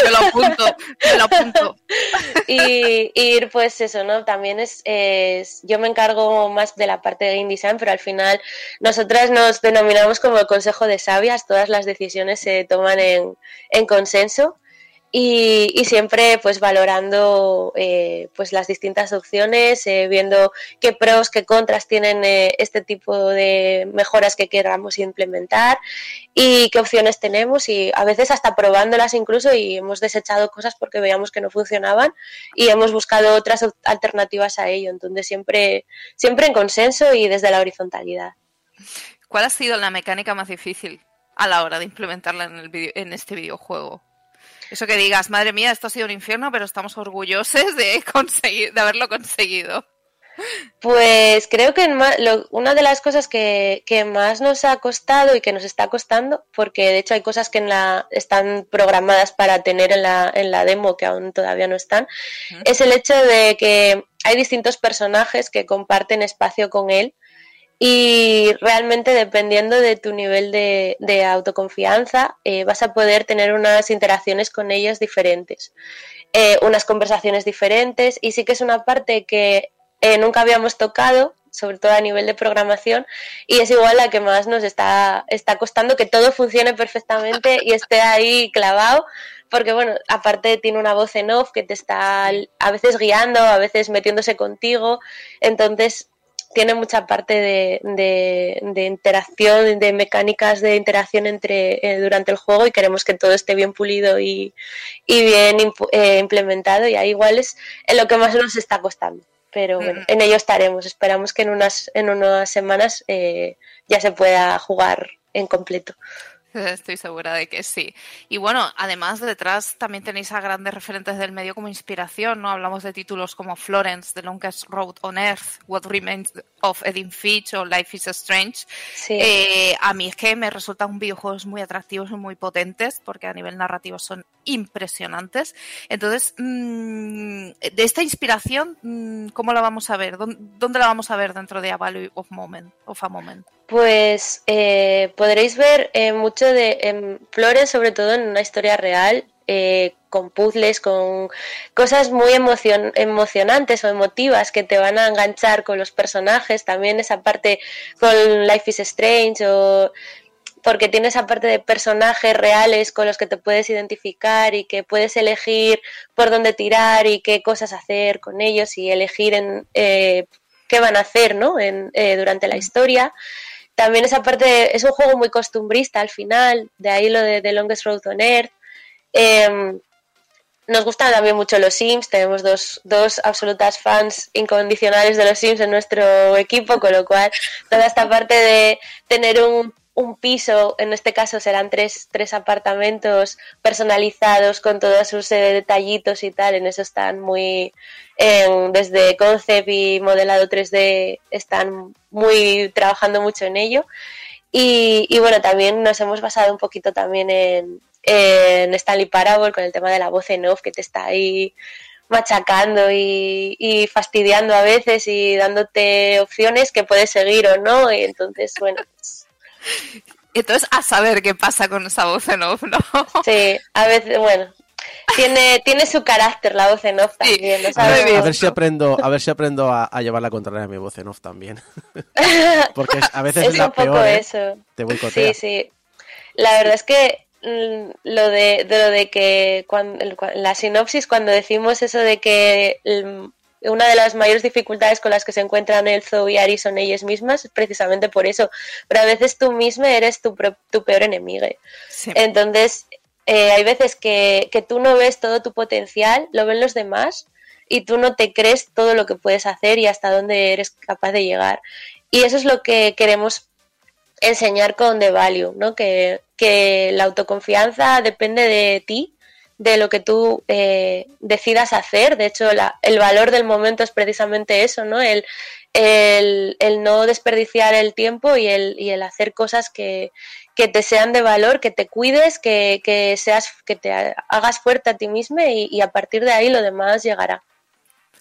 me lo apunto, me lo apunto. y, ir, pues eso, ¿no? También es, es, yo me encargo más de la parte de game design, pero al final nosotras nos denominamos como el consejo de sabias, todas las decisiones se toman en, en consenso. Y, siempre pues valorando eh, pues las distintas opciones, eh, viendo qué pros, qué contras tienen eh, este tipo de mejoras que queramos implementar y qué opciones tenemos y a veces hasta probándolas incluso y hemos desechado cosas porque veíamos que no funcionaban y hemos buscado otras al- alternativas a ello. Entonces siempre, siempre en consenso y desde la horizontalidad. ¿Cuál ha sido la mecánica más difícil a la hora de implementarla en, el video- en este videojuego? Eso que digas, madre mía, esto ha sido un infierno, pero estamos orgullosos de, conseguir, de haberlo conseguido. Pues creo que lo- una de las cosas que, que más nos ha costado y que nos está costando, porque de hecho hay cosas que en la, están programadas para tener en la, en la demo que aún todavía no están, es el hecho de que hay distintos personajes que comparten espacio con él y realmente dependiendo de tu nivel de, de autoconfianza eh, vas a poder tener unas interacciones con ellos diferentes, eh, unas conversaciones diferentes. Y sí que es una parte que eh, nunca habíamos tocado, sobre todo a nivel de programación, y es igual la que más nos está, está costando que todo funcione perfectamente y esté ahí clavado, porque bueno, aparte tiene una voz en off que te está a veces guiando, a veces metiéndose contigo, entonces tiene mucha parte de, de, de interacción, de mecánicas de interacción entre eh, durante el juego y queremos que todo esté bien pulido y, y bien eh, implementado y ahí igual es en lo que más nos está costando. Pero bueno, Mm. en ello estaremos. Esperamos que en unas, en unas semanas eh, ya se pueda jugar en completo. Estoy segura de que sí. Y bueno, además detrás también tenéis a grandes referentes del medio como inspiración, ¿no? Hablamos de títulos como Florence, The Longest Road on Earth, What Remains of Edith Finch o Life is Strange. Sí. Eh, a mí es que me resultan juegos muy atractivos y muy potentes porque a nivel narrativo son impresionantes. Entonces, mm, de esta inspiración, mm, ¿cómo la vamos a ver? ¿Dónde, dónde la vamos a ver dentro de A Value of, Moment, of a Moment? Pues eh, podréis ver eh, mucho de en Flores, sobre todo en una historia real, eh, con puzzles, con cosas muy emocion- emocionantes o emotivas que te van a enganchar con los personajes. También esa parte con Life is Strange o porque tiene esa parte de personajes reales con los que te puedes identificar y que puedes elegir por dónde tirar y qué cosas hacer con ellos y elegir en eh, qué van a hacer ¿no? en, eh, durante la historia. También esa parte es un juego muy costumbrista al final, de ahí lo de The Longest Road on Earth. Em, nos gustan también mucho los Sims, tenemos dos, dos absolutas fans incondicionales de los Sims en nuestro equipo, con lo cual toda esta parte de tener un, un piso, en este caso serán tres, tres apartamentos personalizados con todos sus eh, detallitos y tal, en eso están muy, desde concept y modelado 3D están muy trabajando mucho en ello. Y, y bueno, también nos hemos basado un poquito también en, en Stanley Parable con el tema de la voz en off que te está ahí machacando y, y fastidiando a veces y dándote opciones que puedes seguir o no. Y entonces, bueno, pues, Entonces, a saber qué pasa con esa voz en off, ¿no? sí, a veces, bueno, tiene, tiene su carácter la voz en off también. ¿no A sabes? ver, a ver si aprendo, a ver si aprendo a, a llevar la contraria a mi voz en off también. Porque a veces es, es la un poco peor, ¿eh? eso. Te boicotea. Sí, sí. La verdad es que mm, lo de, de lo de que cuando, la sinopsis cuando decimos eso de que mm, una de las mayores dificultades con las que se encuentran Elzo y Ari son ellas mismas precisamente por eso. Pero a veces tú misma eres tu, peor enemigo. Sí. Entonces, eh, hay veces que, que tú no ves todo tu potencial, lo ven los demás y tú no te crees todo lo que puedes hacer y hasta dónde eres capaz de llegar. Y eso es lo que queremos enseñar con The Value, ¿no? Que, que la autoconfianza depende de ti, de lo que tú eh, decidas hacer. De hecho, la- el valor del momento es precisamente eso, ¿no? El, el, el no desperdiciar el tiempo y el, y el hacer cosas que, que te sean de valor, que te cuides, que, que seas, que te hagas fuerte a ti mismo y, y a partir de ahí lo demás llegará.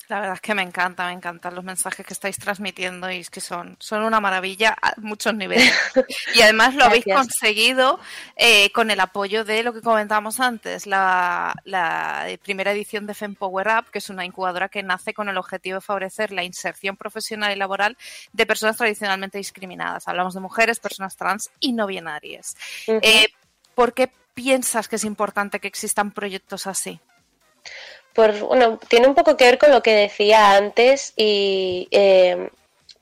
La verdad es que me encanta, me encantan los mensajes que estáis transmitiendo y es que son, son una maravilla a muchos niveles. Y además lo habéis conseguido eh, con el apoyo de lo que comentábamos antes, la, la primera edición de FEM Power Up, que es una incubadora que nace con el objetivo de favorecer la inserción profesional y laboral de personas tradicionalmente discriminadas. Hablamos de mujeres, personas trans y no binarias. Eh, ¿Por qué piensas que es importante que existan proyectos así? Pues bueno, tiene un poco que ver con lo que decía antes y eh,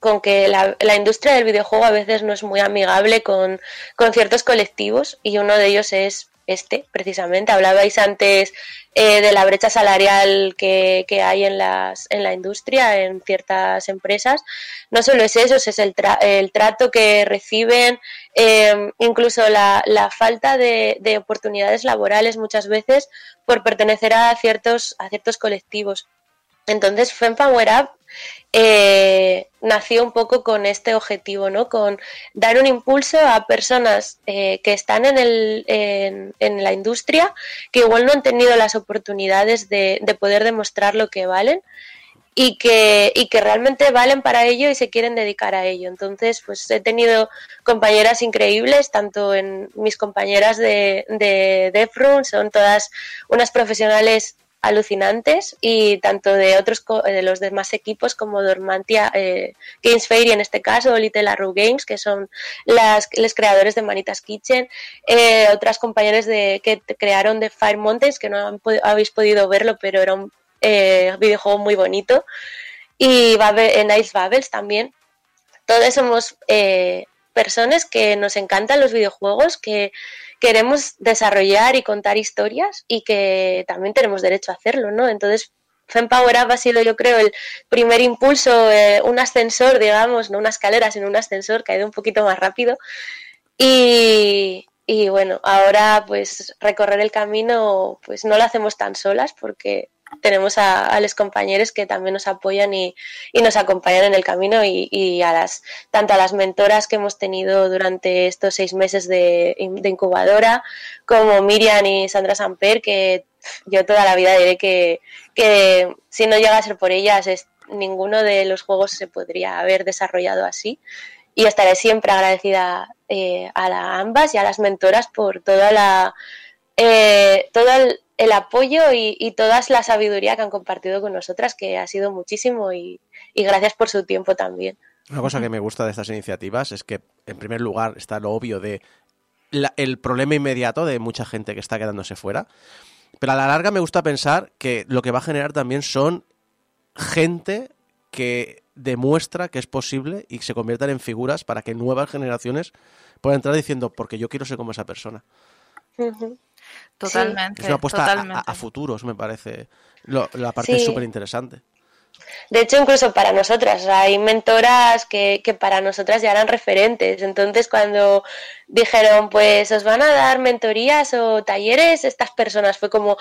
con que la, la, industria del videojuego a veces no es muy amigable con, con, ciertos colectivos y uno de ellos es este, precisamente. Hablabais antes eh, de la brecha salarial que, que, hay en, las, en la industria, en ciertas empresas. No solo es eso, es el, tra el trato que reciben, eh, incluso la, la falta de, de, oportunidades laborales muchas veces por pertenecer a ciertos, a ciertos colectivos. Entonces, Fem Power Up eh, nació un poco con este objetivo, ¿no? Con dar un impulso a personas eh, que están en, el, en, la industria, que igual no han tenido las oportunidades de, de poder demostrar lo que valen y que, y que realmente valen para ello y se quieren dedicar a ello. Entonces, pues he tenido compañeras increíbles, tanto en mis compañeras de, de son todas unas profesionales alucinantes y tanto de otros de los demás equipos como Dormantia eh, Games Fairy en este caso Little Arrow Games que son las los creadores de Manitas Kitchen eh, otras compañeras de que crearon de Fire Mountains que no han, habéis podido verlo pero era un eh, videojuego muy bonito. Y Babel, Nice Babels también. Todos eh, personas que nos encantan los videojuegos que queremos desarrollar y contar historias y que también tenemos derecho a hacerlo, ¿no? Entonces, Fempower Up ha sido, yo creo, el primer impulso, eh, un ascensor, digamos, no una escalera, sino un ascensor ido un poquito más rápido. Y, y bueno, ahora pues recorrer el camino, pues no lo hacemos tan solas porque tenemos a, los compañeros que también nos apoyan y, y nos acompañan en el camino y, a las tanto a las mentoras que hemos tenido durante estos seis meses de, de incubadora como Miriam y Sandra Samper que yo toda la vida diré que, que si no llega a ser por ellas es, ninguno de los juegos se podría haber desarrollado así. Y estaré siempre agradecida eh, a la, ambas y a las mentoras por toda la eh, todo el, el apoyo y, y, toda la sabiduría que han compartido con nosotras, que ha sido muchísimo y, y gracias por su tiempo también. Una cosa que me gusta de estas iniciativas es que, en primer lugar, está lo obvio de la, el problema inmediato de mucha gente que está quedándose fuera. Pero a la larga me gusta pensar que lo que va a generar también son gente que demuestra que es posible y se conviertan en figuras para que nuevas generaciones puedan entrar diciendo, porque yo quiero ser como esa persona. Uh -huh. Totalmente. Es una apuesta totalmente. a, a, futuros, me parece. Lo, la parte Sí. súper interesante. De hecho, incluso para nosotras, hay mentoras que, que para nosotras ya eran referentes. Entonces, cuando dijeron, pues os van a dar mentorías o talleres, estas personas fue como,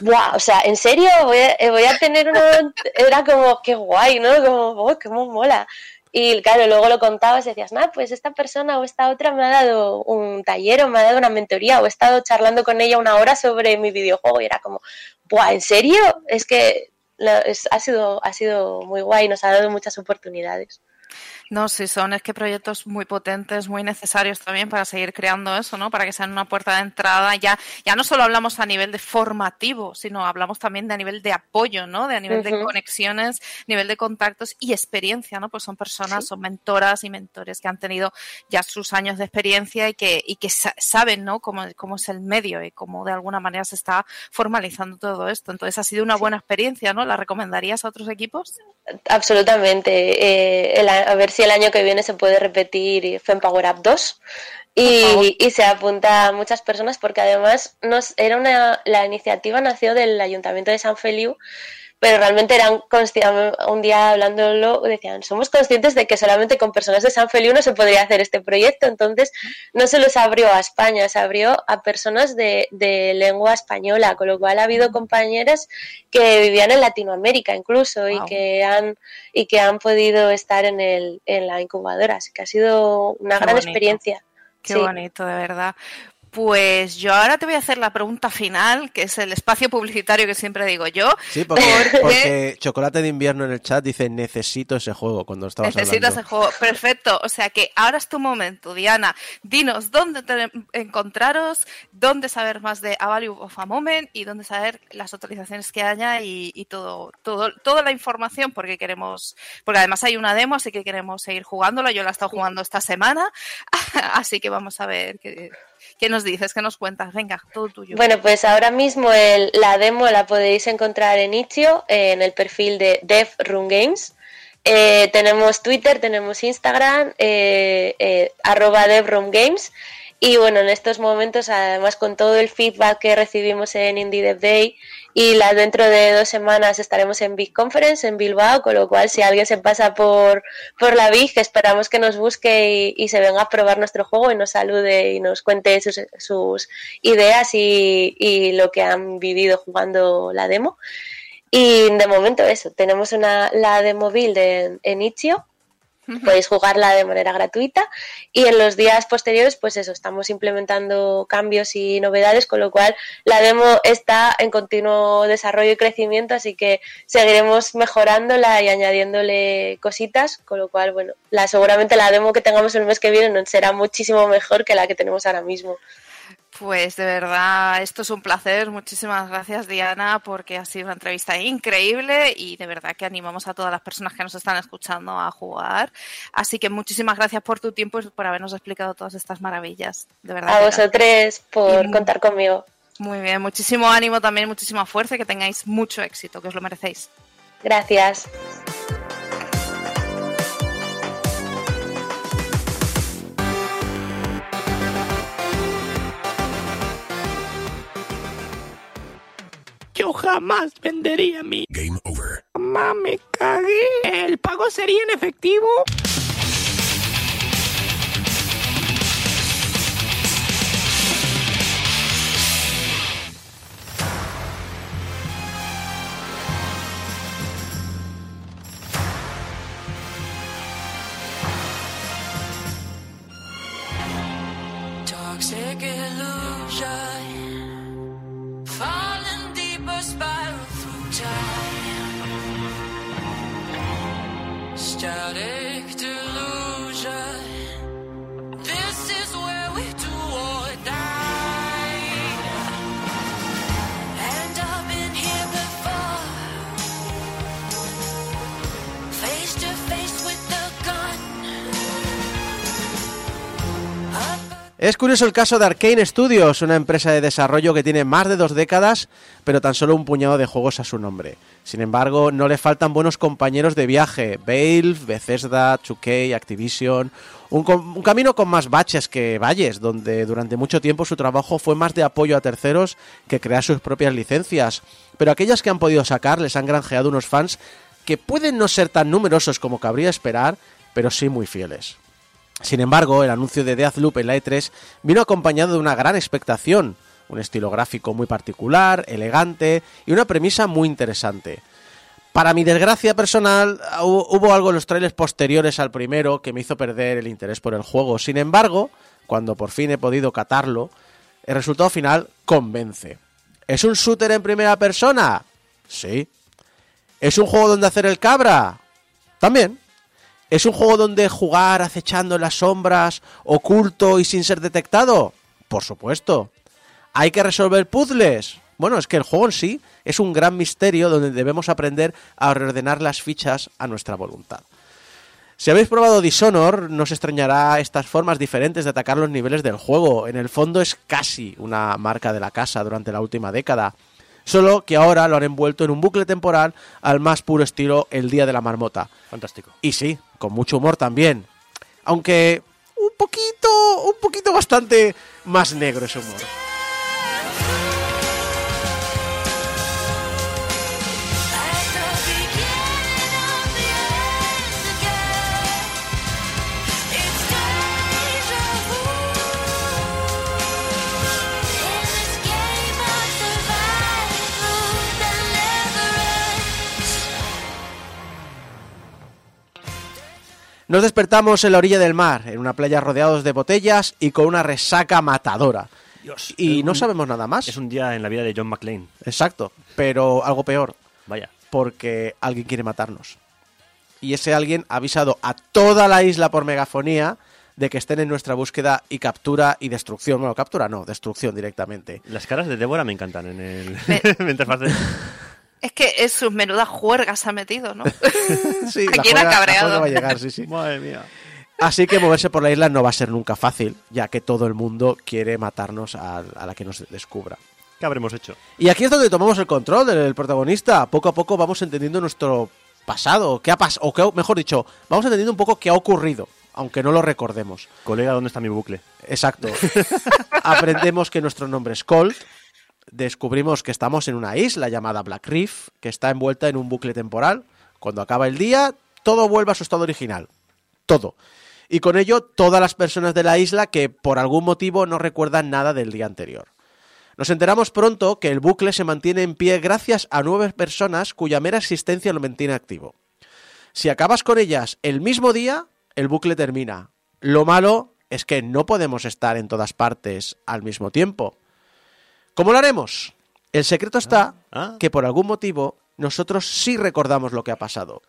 ¡Wow! O sea, ¿en serio? Voy a, eh, voy a tener una... Era como, qué guay, ¿no? Como, oh, qué mola. Y claro, luego lo contabas y decías, nah, pues esta persona o esta otra me ha dado un taller o me ha dado una mentoría o he estado charlando con ella una hora sobre mi videojuego y era como, ¡buah! ¿En serio? Es que ha, sido, ha sido muy guay, nos ha dado muchas oportunidades. No, sí, son es que proyectos muy potentes, muy necesarios también para seguir creando eso, ¿no? Para que sean una puerta de entrada. Ya, ya no solo hablamos a nivel de formativo, sino hablamos también de a nivel de apoyo, ¿no? De a nivel uh -huh. de conexiones, nivel de contactos y experiencia, ¿no? Pues son personas, sí. son mentoras y mentores que han tenido ya sus años de experiencia y que, y que saben, ¿no? Cómo, cómo es el medio y cómo de alguna manera se está formalizando todo esto. Entonces ha sido una buena experiencia, ¿no? ¿La recomendarías a otros equipos? Absolutamente. Eh, el, a ver si el año que viene se puede repetir FemPower Up 2 y, y, se apunta a muchas personas porque además nos, era una, la iniciativa nació del Ayuntamiento de San Feliu pero realmente eran un día hablándolo decían somos conscientes de que solamente con personas de San Feliu no se podría hacer este proyecto entonces no solo se abrió a España se abrió a personas de, de lengua española con lo cual ha habido compañeras que vivían en Latinoamérica incluso wow. y que han y que han podido estar en el en la incubadora así que ha sido una Qué gran bonito. experiencia Qué sí. bonito, de verdad. Pues yo ahora te voy a hacer la pregunta final, que es el espacio publicitario que siempre digo yo. Sí, porque, porque... porque Chocolate de Invierno en el chat dice necesito ese juego cuando estabas Necesito hablando. ese juego, perfecto. O sea que ahora es tu momento, Diana. Dinos dónde te encontraros, dónde saber más de A Value of a Moment y dónde saber las actualizaciones que haya y, y todo, todo, toda la información porque queremos, porque además hay una demo, así que queremos seguir jugándola. Yo la he estado jugando esta semana, así que vamos a ver qué ¿Qué nos dices? ¿Qué nos cuentas? Venga, todo tuyo. Bueno, pues ahora mismo la demo la podéis encontrar en Itch.io, en el perfil de Dev Room Games. Eh, tenemos Twitter, tenemos Instagram, eh, eh, arroba Dev Room Games. Y bueno, en estos momentos, además con todo el feedback que recibimos en Indie Dev Day y la, dentro de dos semanas estaremos en Big Conference en Bilbao, con lo cual si alguien se pasa por, por la Big, esperamos que nos busque y, y se venga a probar nuestro juego y nos salude y nos cuente sus, sus ideas y, y lo que han vivido jugando la demo. Y de momento eso, tenemos una, la demo build en, en Itch.io, podéis jugarla de manera gratuita y en los días posteriores pues eso, estamos implementando cambios y novedades, con lo cual la demo está en continuo desarrollo y crecimiento, así que seguiremos mejorándola y añadiéndole cositas, con lo cual bueno, la, seguramente la demo que tengamos el mes que viene será muchísimo mejor que la que tenemos ahora mismo. Pues de verdad, esto es un placer. Muchísimas gracias, Diana, porque ha sido una entrevista increíble y de verdad que animamos a todas las personas que nos están escuchando a jugar. Así que muchísimas gracias por tu tiempo y por habernos explicado todas estas maravillas. De verdad. A vosotros por Y- contar conmigo. Muy bien, muchísimo ánimo también, muchísima fuerza y que tengáis mucho éxito, que os lo merecéis. Gracias. Jamás vendería mi... Game over. Mamá, me cagué. ¿El pago sería en efectivo? Toxic illusion, Es curioso el caso de Arkane Studios, una empresa de desarrollo que tiene más de dos décadas, pero tan solo un puñado de juegos a su nombre. Sin embargo, no le faltan buenos compañeros de viaje, Valve, Bethesda, 2K, Activision, un, un camino con más baches que valles, donde durante mucho tiempo su trabajo fue más de apoyo a terceros que crear sus propias licencias. Pero aquellas que han podido sacar les han granjeado unos fans que pueden no ser tan numerosos como cabría esperar, pero sí muy fieles. Sin embargo, el anuncio de Deathloop en la E3 vino acompañado de una gran expectación, un estilo gráfico muy particular, elegante y una premisa muy interesante. Para mi desgracia personal, hu- hubo algo en los trailers posteriores al primero que me hizo perder el interés por el juego. Sin embargo, cuando por fin he podido catarlo, el resultado final convence. ¿Es un shooter en primera persona? Sí. ¿Es un juego donde hacer el cabra? También. ¿Es un juego donde jugar acechando en las sombras, oculto y sin ser detectado? Por supuesto. ¿Hay que resolver puzzles? Bueno, es que el juego en sí es un gran misterio donde debemos aprender a reordenar las fichas a nuestra voluntad. Si habéis probado Dishonor, no os extrañará estas formas diferentes de atacar los niveles del juego. En el fondo es casi una marca de la casa durante la última década. Solo que ahora lo han envuelto en un bucle temporal al más puro estilo El Día de la Marmota. Fantástico. Y sí, con mucho humor también. Aunque un poquito, un poquito bastante más negro ese humor. Nos despertamos en la orilla del mar, en una playa rodeados de botellas y con una resaca matadora. Dios, Y no un- sabemos nada más. Es un día en la vida de John McClane. Exacto, pero algo peor, Vaya. porque alguien quiere matarnos. Y ese alguien ha avisado a toda la isla por megafonía de que estén en nuestra búsqueda y captura y destrucción. Bueno, captura no, destrucción directamente. Las caras de Débora me encantan en el Me- mientras Es que es sus menudas juergas ha metido, ¿no? Sí, ¿A la quién ha juega- la cabreado? juega va a llegar, sí, sí. Madre mía. Así que moverse por la isla no va a ser nunca fácil, ya que todo el mundo quiere matarnos a, a la que nos descubra. ¿Qué habremos hecho? Y aquí es donde tomamos el control del protagonista. Poco a poco vamos entendiendo nuestro pasado, qué ha pasado, o qué, mejor dicho, vamos entendiendo un poco qué ha ocurrido, aunque no lo recordemos. Colega, ¿dónde está mi bucle? Exacto. Aprendemos que nuestro nombre es Colt. Descubrimos que estamos en una isla llamada Black Reef, que está envuelta en un bucle temporal. Cuando acaba el día, todo vuelve a su estado original. Todo. Y con ello, todas las personas de la isla que por algún motivo no recuerdan nada del día anterior. Nos enteramos pronto que el bucle se mantiene en pie gracias a nueve personas cuya mera existencia lo mantiene activo. Si acabas con ellas el mismo día, el bucle termina. Lo malo es que no podemos estar en todas partes al mismo tiempo. ¿Cómo lo haremos? El secreto está ah. que por algún motivo nosotros sí recordamos lo que ha pasado.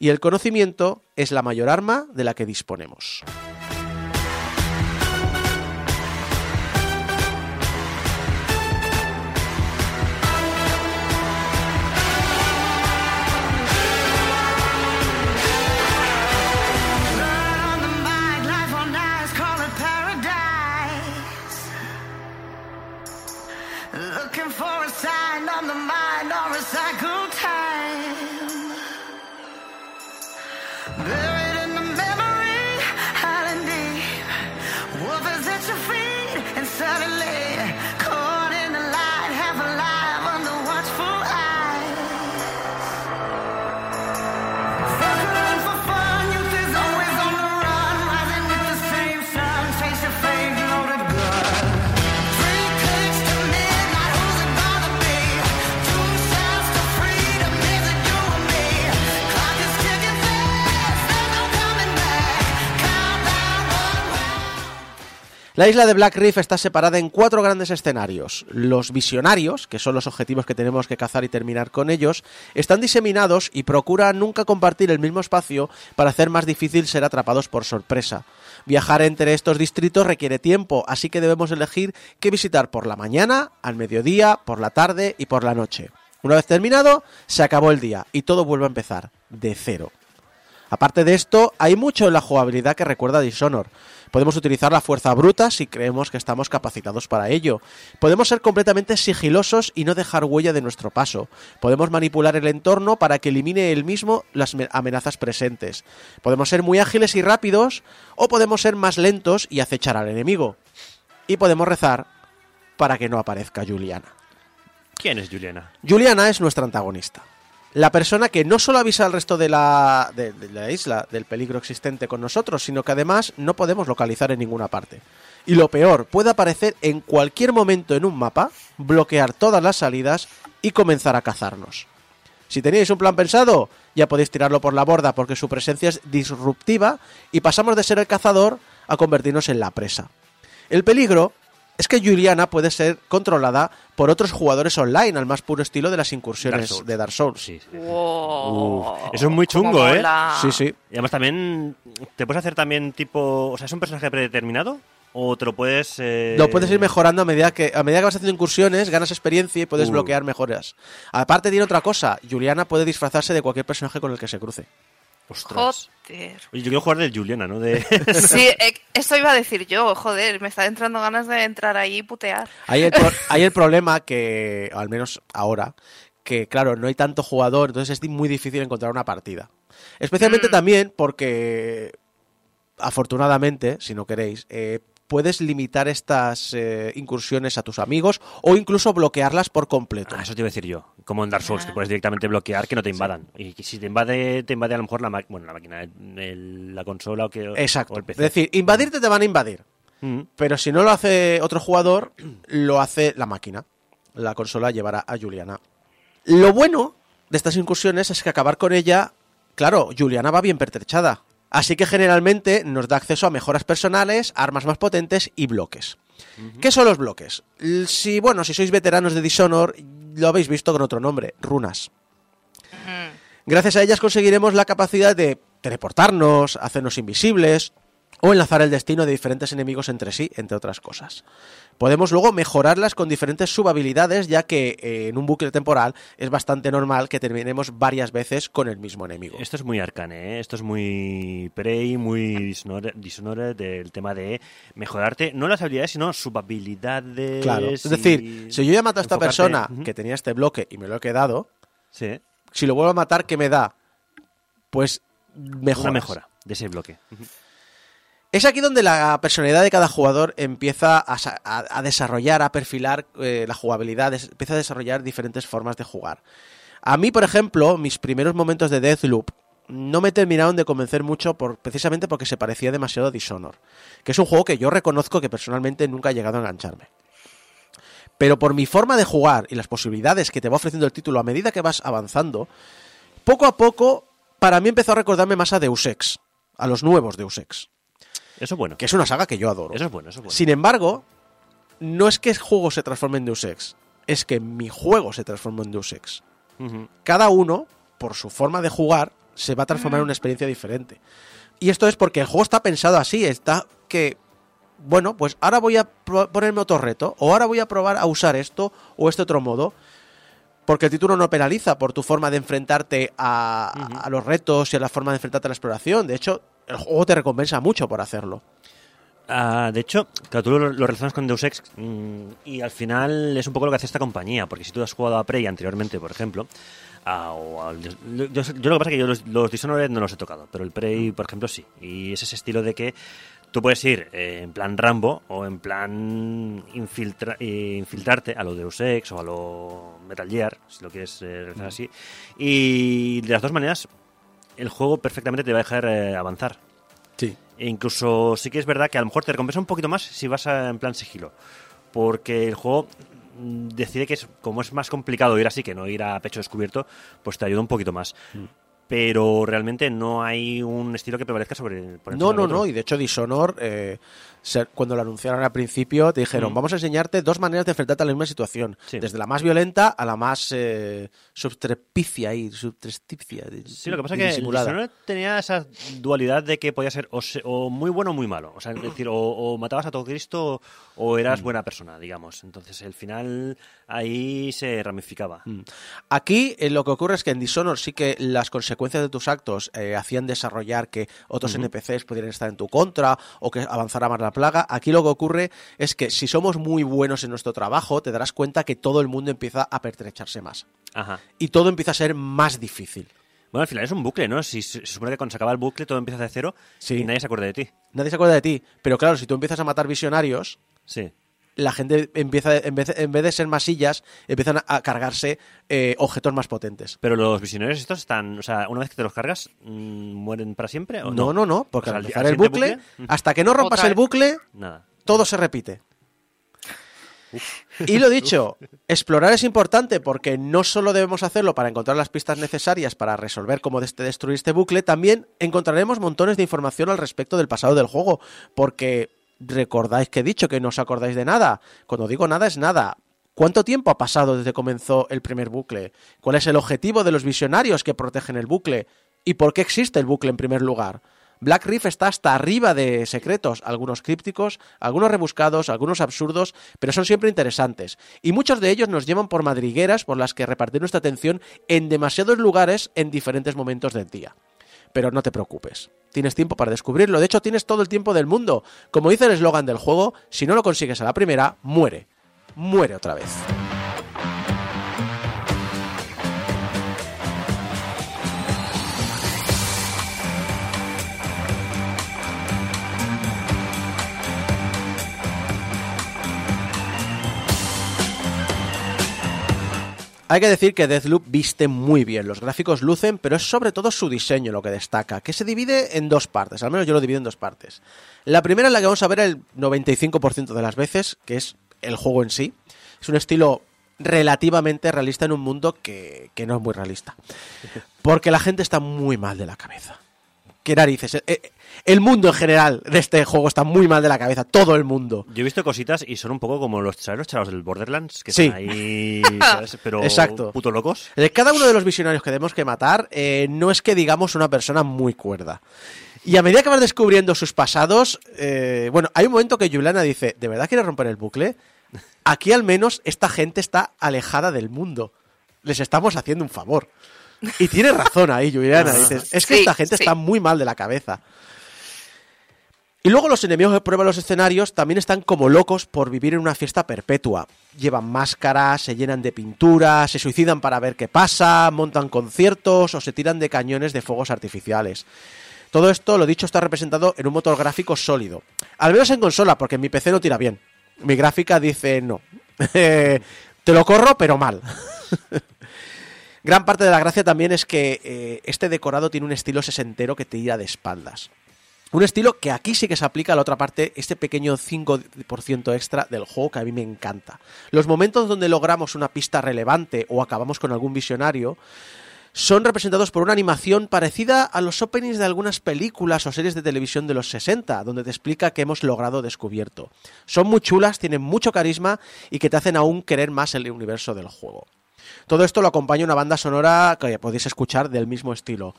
Y el conocimiento es la mayor arma de la que disponemos. La isla de Black Reef está separada en cuatro grandes escenarios. Los visionarios, que son los objetivos que tenemos que cazar y terminar con ellos, están diseminados y procuran nunca compartir el mismo espacio para hacer más difícil ser atrapados por sorpresa. Viajar entre estos distritos requiere tiempo, así que debemos elegir qué visitar por la mañana, al mediodía, por la tarde y por la noche. Una vez terminado, se acabó el día y todo vuelve a empezar, de cero. Aparte de esto, hay mucho en la jugabilidad que recuerda a Dishonor. Podemos utilizar la fuerza bruta si creemos que estamos capacitados para ello. Podemos ser completamente sigilosos y no dejar huella de nuestro paso. Podemos manipular el entorno para que elimine él mismo las me- amenazas presentes. Podemos ser muy ágiles y rápidos o podemos ser más lentos y acechar al enemigo. Y podemos rezar para que no aparezca Juliana. ¿Quién es Juliana? Juliana es nuestra antagonista. La persona que no solo avisa al resto de la, de, la isla del peligro existente con nosotros, sino que además no podemos localizar en ninguna parte. Y lo peor, puede aparecer en cualquier momento en un mapa, bloquear todas las salidas y comenzar a cazarnos. Si teníais un plan pensado, ya podéis tirarlo por la borda porque su presencia es disruptiva y pasamos de ser el cazador a convertirnos en la presa. El peligro es que Juliana puede ser controlada por otros jugadores online al más puro estilo de las incursiones Dark de Dark Souls. Sí, sí. Wow. Eso es muy chungo, ¿eh? Sí, sí. Y además también te puedes hacer también tipo... O sea, ¿es un personaje predeterminado? ¿O te lo puedes... eh, Lo puedes ir mejorando a medida que a medida que vas haciendo incursiones, ganas experiencia y puedes Uh. bloquear mejoras. Aparte tiene otra cosa, Juliana puede disfrazarse de cualquier personaje con el que se cruce. Ostras. Joder. Oye, yo quiero jugar de Juliana, ¿no? De... Sí, eh, eso iba a decir yo, joder, me está entrando ganas de entrar ahí y putear. Hay el, pro- hay el problema que, al menos ahora, que claro, no hay tanto jugador, entonces es muy difícil encontrar una partida. Especialmente Mm. también porque, afortunadamente, si no queréis, eh, puedes limitar estas eh, incursiones a tus amigos o incluso bloquearlas por completo. Ah, eso te iba a decir yo. Como en Dark Souls, Ah. que puedes directamente bloquear que no te invadan. Y que si te invade, te invade a lo mejor la, bueno, la máquina, el- la consola o, que, Exacto. o el Es decir, invadirte te van a invadir. Mm. Pero si no lo hace otro jugador, lo hace la máquina. La consola llevará a Juliana. Lo bueno de estas incursiones es que acabar con ella, claro, Juliana va bien pertrechada. Así que generalmente nos da acceso a mejoras personales, armas más potentes y bloques. ¿Qué son los bloques? Si, bueno, si sois veteranos de Dishonor, lo habéis visto con otro nombre, runas. Gracias a ellas conseguiremos la capacidad de teleportarnos, hacernos invisibles o enlazar el destino de diferentes enemigos entre sí, entre otras cosas. Podemos luego mejorarlas con diferentes subhabilidades, ya que eh, en un bucle temporal es bastante normal que terminemos varias veces con el mismo enemigo. Esto es muy arcane, ¿eh? esto es muy Prey, muy Dishonored, Dishonored del tema de mejorarte, no las habilidades, sino subhabilidades. Claro. Es decir, si yo ya mato a esta enfocarte- persona que tenía este bloque y me lo he quedado, Sí, si lo vuelvo a matar, ¿qué me da? Pues mejora. una mejora de ese bloque. Es aquí donde la personalidad de cada jugador empieza a, sa- a- a desarrollar, a perfilar eh, la jugabilidad, empieza a desarrollar diferentes formas de jugar. A mí, por ejemplo, mis primeros momentos de Deathloop no me terminaron de convencer mucho precisamente porque se parecía demasiado a Dishonor, que es un juego que yo reconozco que personalmente nunca ha llegado a engancharme. Pero por mi forma de jugar y las posibilidades que te va ofreciendo el título a medida que vas avanzando, poco a poco, para mí empezó a recordarme más a Deus Ex, a los nuevos Deus Ex Eso es bueno. que es una saga que yo adoro. Eso es bueno, eso es bueno. Sin embargo, no es que el juego se transforme en Deus Ex, es que mi juego se transforma en Deus Ex. Cada uno, por su forma de jugar, se va a transformar en una experiencia diferente. Y esto es porque el juego está pensado así, está que, bueno, pues ahora voy a ponerme otro reto, o ahora voy a probar a usar esto o este otro modo, porque el título no penaliza por tu forma de enfrentarte a, a los retos y a la forma de enfrentarte a la exploración. De hecho, el juego te recompensa mucho por hacerlo. Ah, de hecho, claro, tú lo, lo relacionas con Deus Ex mm, y al final es un poco lo que hace esta compañía, porque si tú has jugado a Prey anteriormente, por ejemplo, a- o al- yo, yo- yo lo que pasa es que yo los, los Dishonored no los he tocado, pero el Prey, por ejemplo, sí. Y es ese estilo de que tú puedes ir eh, en plan Rambo o en plan infiltra- eh, infiltrarte a lo Deus Ex o a lo Metal Gear, si lo quieres eh, relacionar así. Y de las dos maneras, el juego perfectamente te va a dejar eh, avanzar. Sí. E incluso sí que es verdad que a lo mejor te recompensa un poquito más si vas a- en plan sigilo. Porque el juego mm, decide que es, como es más complicado ir así que no ir a pecho descubierto, pues te ayuda un poquito más. Pero realmente no hay un estilo que prevalezca sobre por encima No, del no, otro. no. Y de hecho, Dishonor, eh, cuando lo anunciaron al principio, te dijeron: Mm. Vamos a enseñarte dos maneras de enfrentarte a la misma situación. Sí. Desde la más violenta a la más eh, subtrepicia y subtresticia. Sí, lo que pasa es que disimulada. Tenía esa dualidad de que podía ser o, se- o muy bueno o muy malo. O sea, es decir, o, o matabas a todo Cristo o Mm. eras buena persona, digamos. Entonces, el final ahí se ramificaba. Mm. Aquí eh, lo que ocurre es que en Dishonor sí que las consecuencias de tus actos eh, hacían desarrollar que otros. NPCs pudieran estar en tu contra o que avanzara más la plaga. Aquí lo que ocurre es que si somos muy buenos en nuestro trabajo, te darás cuenta que todo el mundo empieza a pertrecharse más. Ajá. Y todo empieza a ser más difícil. Bueno, al final es un bucle, ¿no? Si se supone que cuando se acaba el bucle todo empieza de cero Sí. y nadie se acuerda de ti. Nadie se acuerda de ti. Pero claro, si tú empiezas a matar visionarios, Sí. La gente empieza, en vez, en vez de ser masillas, empiezan a cargarse eh, objetos más potentes. Pero los visionarios estos están, o sea, una vez que te los cargas, mm, ¿mueren para siempre o No, no, no, porque O sea, al empezar el bucle, bucle, hasta que no rompas el bucle, Nada. todo se repite. Y lo dicho, explorar es importante porque no solo debemos hacerlo para encontrar las pistas necesarias para resolver cómo destruir este bucle, también encontraremos montones de información al respecto del pasado del juego, porque recordáis que he dicho que no os acordáis de nada. Cuando digo nada es nada. ¿Cuánto tiempo ha pasado desde que comenzó el primer bucle? ¿Cuál es el objetivo de los visionarios que protegen el bucle? ¿Y por qué existe el bucle en primer lugar? Black Reef está hasta arriba de secretos, algunos crípticos, algunos rebuscados, algunos absurdos, pero son siempre interesantes. Y muchos de ellos nos llevan por madrigueras por las que repartir nuestra atención en demasiados lugares en diferentes momentos del día. Pero no te preocupes, tienes tiempo para descubrirlo, de hecho tienes todo el tiempo del mundo. Como dice el eslogan del juego, si no lo consigues a la primera, muere. Muere otra vez. Hay que decir que Deathloop viste muy bien, los gráficos lucen, pero es sobre todo su diseño lo que destaca, que se divide en dos partes, al menos yo lo divido en dos partes. La primera es la que vamos a ver el 95% de las veces, que es el juego en sí. Es un estilo relativamente realista en un mundo que, que no es muy realista. Porque la gente está muy mal de la cabeza. ¿Qué narices? El mundo en general de este juego está muy mal de la cabeza, todo el mundo. Yo he visto cositas y son un poco como los, ¿sabes los chavos del Borderlands? Que Sí. están ahí, ¿sabes? Pero Exacto. puto locos. Eh, Cada uno de los visionarios que tenemos que matar eh, no es que digamos una persona muy cuerda. Y a medida que vas descubriendo sus pasados, eh, bueno, hay un momento que Juliana dice, ¿de verdad quiere romper el bucle? Aquí al menos esta gente está alejada del mundo. Les estamos haciendo un favor. Y tiene razón ahí, Juliana. Dices, es que Sí, esta gente sí. está muy mal de la cabeza. Y luego los enemigos que prueban los escenarios también están como locos por vivir en una fiesta perpetua. Llevan máscaras, se llenan de pintura, se suicidan para ver qué pasa, montan conciertos o se tiran de cañones de fuegos artificiales. Todo esto, lo dicho, está representado en un motor gráfico sólido. Al menos en consola, porque mi PC no tira bien. Mi gráfica dice no. Te lo corro, pero mal. Gran parte de la gracia también es que eh, este decorado tiene un estilo sesentero que te tira de espaldas. Un estilo que aquí sí que se aplica a la otra parte, este pequeño 5% extra del juego que a mí me encanta. Los momentos donde logramos una pista relevante o acabamos con algún visionario son representados por una animación parecida a los openings de algunas películas o series de televisión de los 60, donde te explica que hemos logrado descubierto. Son muy chulas, tienen mucho carisma y que te hacen aún querer más el universo del juego. Todo esto lo acompaña una banda sonora que podéis escuchar del mismo estilo.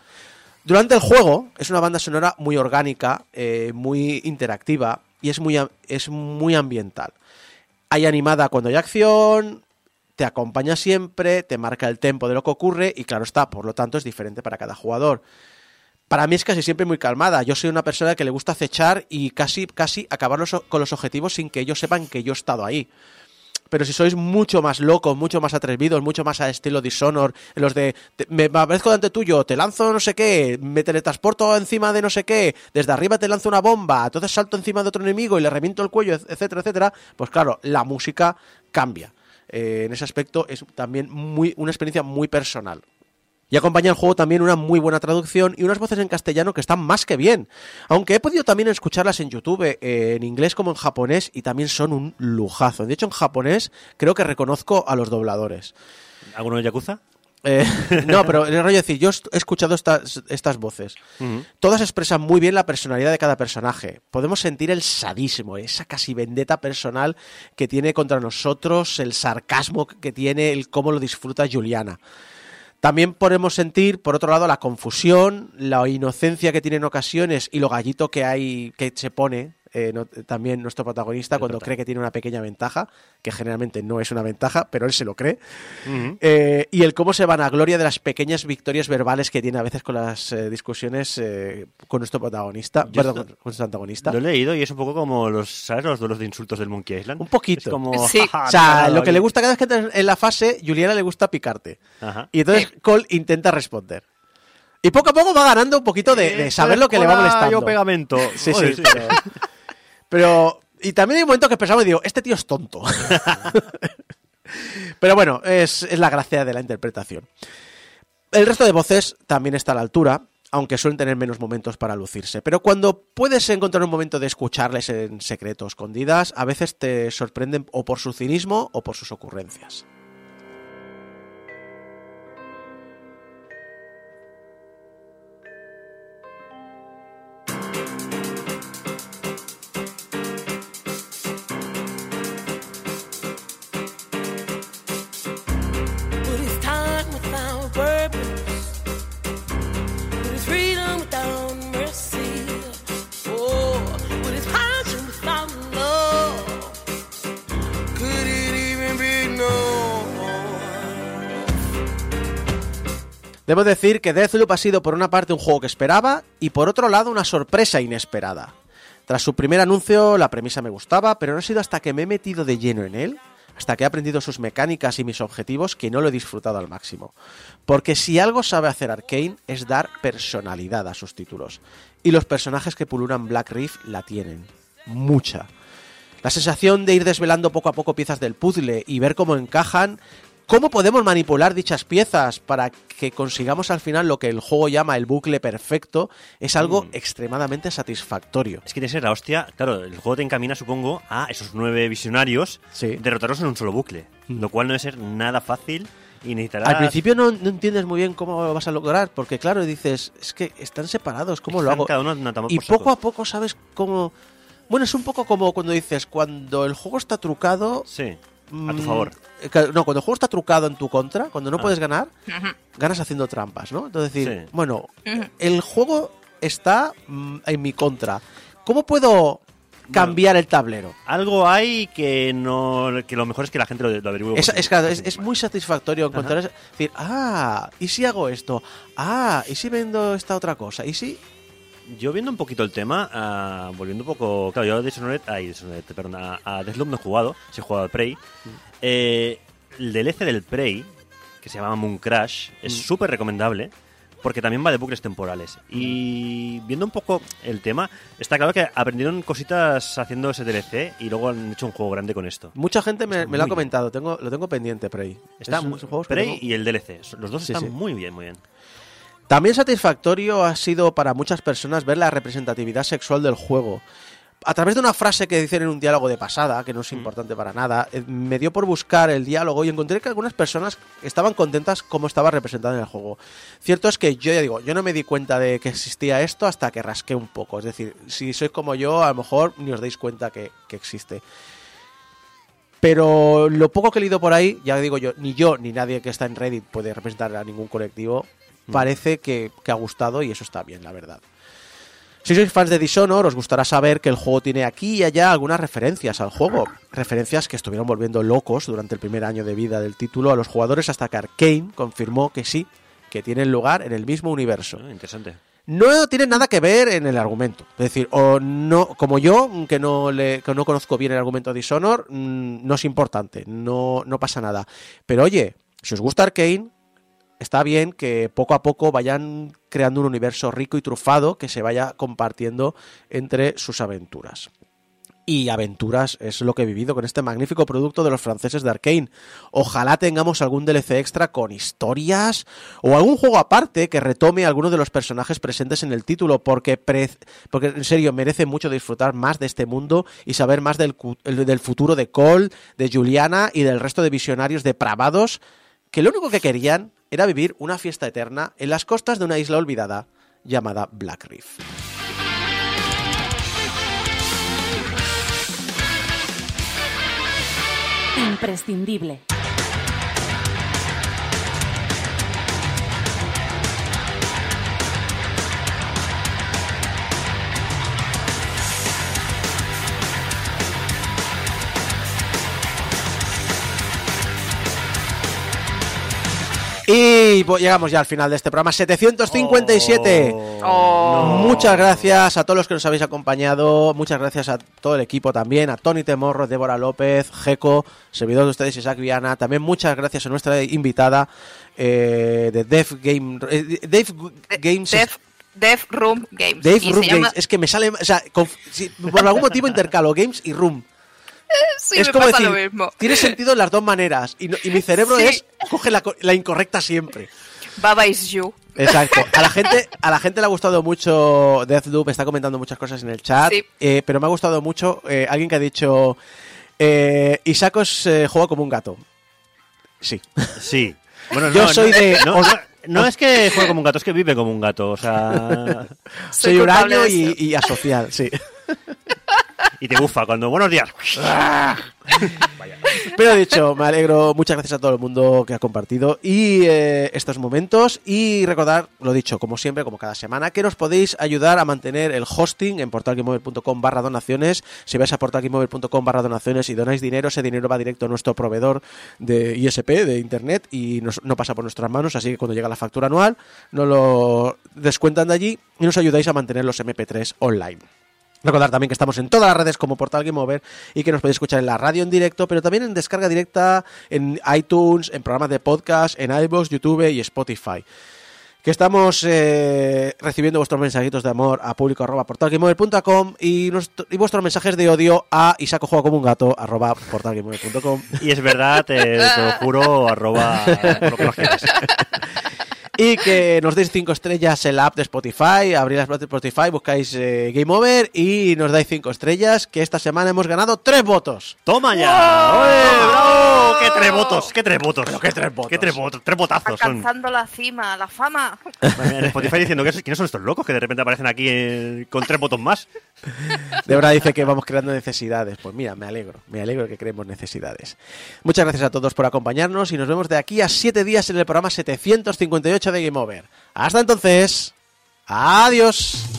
Durante el juego es una banda sonora muy orgánica, eh, muy interactiva y es muy, es muy ambiental. Hay animada cuando hay acción, te acompaña siempre, te marca el tempo de lo que ocurre y claro está, por lo tanto es diferente para cada jugador. Para mí es casi siempre muy calmada. Yo soy una persona que le gusta acechar y casi, casi acabar con los objetivos sin que ellos sepan que yo he estado ahí. Pero si sois mucho más locos, mucho más atrevidos, mucho más a estilo Dishonor, los de me aparezco delante tuyo, te lanzo no sé qué, me teletransporto encima de no sé qué, desde arriba te lanzo una bomba, entonces salto encima de otro enemigo y le reviento el cuello, etcétera, etcétera, pues claro, la música cambia. Eh, en ese aspecto es también muy, una experiencia muy personal. Y acompaña el juego también una muy buena traducción y unas voces en castellano que están más que bien. Aunque he podido también escucharlas en YouTube, eh, en inglés como en japonés, y también son un lujazo. De hecho, en japonés creo que reconozco a los dobladores. ¿Alguno de Yakuza? Eh, no, pero el rollo decir, yo he escuchado estas, estas voces. Todas expresan muy bien la personalidad de cada personaje. Podemos sentir el sadismo, esa casi vendetta personal que tiene contra nosotros, el sarcasmo que tiene, el cómo lo disfruta Juliana. También podemos sentir, por otro lado, la confusión, la inocencia que tiene en ocasiones y lo gallito que hay, que se pone eh, no- también nuestro protagonista cuando cree que tiene una pequeña ventaja, que generalmente no es una ventaja, pero él se lo cree. Eh, y el cómo se van a gloria de las pequeñas victorias verbales que tiene a veces con las eh, discusiones eh, con nuestro protagonista, Yo perdón, esto- con, nuestro antagonista. Lo he leído y es un poco como los, ¿sabes? Los duelos de insultos del Monkey Island. Un poquito. Es como, Sí. "Ja, ja, O sea, lo que le oye". gusta cada vez que entras en la fase, Juliana le gusta picarte. Ajá. Y entonces Cole intenta responder. Y poco a poco va ganando un poquito de, de saber lo que le va molestando. Yo pegamento. Sí, Oye, sí, pero, Y también hay un momento que pensamos y digo, este tío es tonto. pero bueno, es, es la gracia de la interpretación. El resto de voces también está a la altura, aunque suelen tener menos momentos para lucirse. Pero cuando puedes encontrar un momento de escucharles en secreto, escondidas, a veces te sorprenden o por su cinismo o por sus ocurrencias. Debo decir que Deathloop ha sido por una parte un juego que esperaba y por otro lado una sorpresa inesperada. Tras su primer anuncio la premisa me gustaba, pero no ha sido hasta que me he metido de lleno en él, hasta que he aprendido sus mecánicas y mis objetivos que no lo he disfrutado al máximo. Porque si algo sabe hacer Arkane es dar personalidad a sus títulos. Y los personajes que pululan Black Reef la tienen. Mucha. La sensación de ir desvelando poco a poco piezas del puzzle y ver cómo encajan, cómo podemos manipular dichas piezas para que consigamos al final lo que el juego llama el bucle perfecto, es algo extremadamente satisfactorio. Es que tiene que ser la hostia. Claro, el juego te encamina, supongo, a esos nueve visionarios, Sí. derrotarlos en un solo bucle. Mm. Lo cual no debe ser nada fácil y necesitarás. Al principio no, no entiendes muy bien cómo lo vas a lograr, porque claro, dices, es que están separados, ¿cómo lo hago? cada uno Y saco. poco a poco sabes cómo... Bueno, es un poco como cuando dices, cuando el juego está trucado... Sí, a tu mm, favor. que- No, cuando el juego está trucado en tu contra, cuando no Ah. puedes ganar, ganas haciendo trampas, ¿no? Entonces decir, Sí. bueno, el juego está mm, en mi contra. ¿Cómo puedo cambiar el tablero? Algo hay que no que lo mejor es que la gente lo, lo averigüe. Es, es, es, es muy satisfactorio encontrar es decir, ah, ¿y si hago esto? Ah, ¿y si vendo esta otra cosa? ¿Y si Yo viendo un poquito el tema, ah, volviendo un poco. Claro, yo a Dishonored, ay, Dishonored, perdón, a, a Deathloop no he jugado, sí he jugado al Prey. Eh, el DLC del Prey, que se llama Moon Crash, es Mm. súper recomendable porque también va de bucles temporales. Y viendo un poco el tema, está claro que aprendieron cositas haciendo ese DLC y luego han hecho un juego grande con esto. Mucha gente me, lo ha comentado, tengo, lo tengo pendiente, Prey. Está Es muy, Prey y el DLC, los dos Sí, están sí. muy bien, muy bien. También satisfactorio ha sido para muchas personas ver la representatividad sexual del juego. A través de una frase que dicen en un diálogo de pasada, que no es importante para nada, eh, me dio por buscar el diálogo y encontré que algunas personas estaban contentas como estaba representado en el juego. Cierto es que yo ya digo, yo no me di cuenta de que existía esto hasta que rasqué un poco. Es decir, si sois como yo, a lo mejor ni os dais cuenta que, que existe. Pero lo poco que he leído por ahí, ya digo yo, ni yo ni nadie que está en Reddit puede representar a ningún colectivo, parece que, que ha gustado y eso está bien, la verdad. Si sois fans de Dishonor, os gustará saber que el juego tiene aquí y allá algunas referencias al juego. Referencias que estuvieron volviendo locos durante el primer año de vida del título a los jugadores hasta que Arkane confirmó que sí, que tienen lugar en el mismo universo. Ah, interesante. No tiene nada que ver en el argumento. Es decir, o no, como yo, que no le, que no conozco bien el argumento de Dishonor, mm, no es importante, no, no pasa nada. Pero oye, si os gusta Arkane, está bien que poco a poco vayan creando un universo rico y trufado que se vaya compartiendo entre sus aventuras. Y aventuras es lo que he vivido con este magnífico producto de los franceses de Arkane. Ojalá tengamos algún DLC extra con historias o algún juego aparte que retome alguno de los personajes presentes en el título, porque, pre- en serio merece mucho disfrutar más de este mundo y saber más del, del futuro de Cole, de Juliana y del resto de visionarios depravados que lo único que querían era vivir una fiesta eterna en las costas de una isla olvidada llamada Black Reef. Imprescindible. Y pues, llegamos ya al final de este programa 757. Oh. Muchas gracias a todos los que nos habéis acompañado. Muchas gracias a todo el equipo también. A Tony Temorro, Débora López, Jeco, servidor de ustedes, Isaac Viana. También muchas gracias a nuestra invitada eh, de Def Game. eh, Dave Games. Dev, Dev Room Games. Dave Room llama- Games. Es que me sale. O sea, si por algún motivo intercalo Games y Room. Sí, es me como pasa decir, lo mismo. tiene sentido en las dos maneras. Y, no- y mi cerebro Sí. es. Coge la, co- la incorrecta siempre. Baba is you. Exacto. A la gente, a la gente le ha gustado mucho Deathloop, está comentando muchas cosas en el chat, Sí. eh, pero me ha gustado mucho eh, alguien que ha dicho eh, Isacos eh, juega como un gato. Sí. Sí. Bueno, Yo no, soy no, de- No, no- no es que juegue como un gato, es que vive como un gato. O sea. Soy huraño de y, y asocial, sí. Y te bufa cuando. Buenos días. Pero dicho, me alegro, muchas gracias a todo el mundo que ha compartido y eh, estos momentos y recordar, lo dicho, como siempre, como cada semana, que nos podéis ayudar a mantener el hosting en portalgamemover.com barra donaciones. Si vais a portalgamemover.com barra donaciones y donáis dinero, ese dinero va directo a nuestro proveedor de ISP, de Internet, y nos- no pasa por nuestras manos, así que cuando llega la factura anual, nos lo descuentan de allí y nos ayudáis a mantener los MP3 online. Recordar también que estamos en todas las redes como Portal Game Over y que nos podéis escuchar en la radio en directo, pero también en descarga directa en iTunes, en programas de podcast, en iVoox, YouTube y Spotify. Que estamos eh, recibiendo vuestros mensajitos de amor a público arroba portalgameover.com y, nuestro- y vuestros mensajes de odio a Isaco juega como un gato arroba portalgameover.com. Y es verdad, te, te lo juro, arroba. lo que. Y que nos deis cinco estrellas en la app de Spotify, abrís la app de Spotify, buscáis eh, Game Over y nos dais cinco estrellas, que esta semana hemos ganado tres votos. ¡Toma ya! ¡Oye, bravo! ¡Qué tres votos! ¡Qué tres votos! qué tres votos? ¡Qué tres votos! ¡Tres botazos son! Alcanzando la cima, la fama. En Spotify diciendo que quiénes son estos locos que de repente aparecen aquí eh, con tres votos más. De verdad dice que vamos creando necesidades. Pues mira, me alegro, me alegro que creemos necesidades. Muchas gracias a todos por acompañarnos y nos vemos de aquí a siete días en el programa 758 de Game Over. Hasta entonces, Adiós.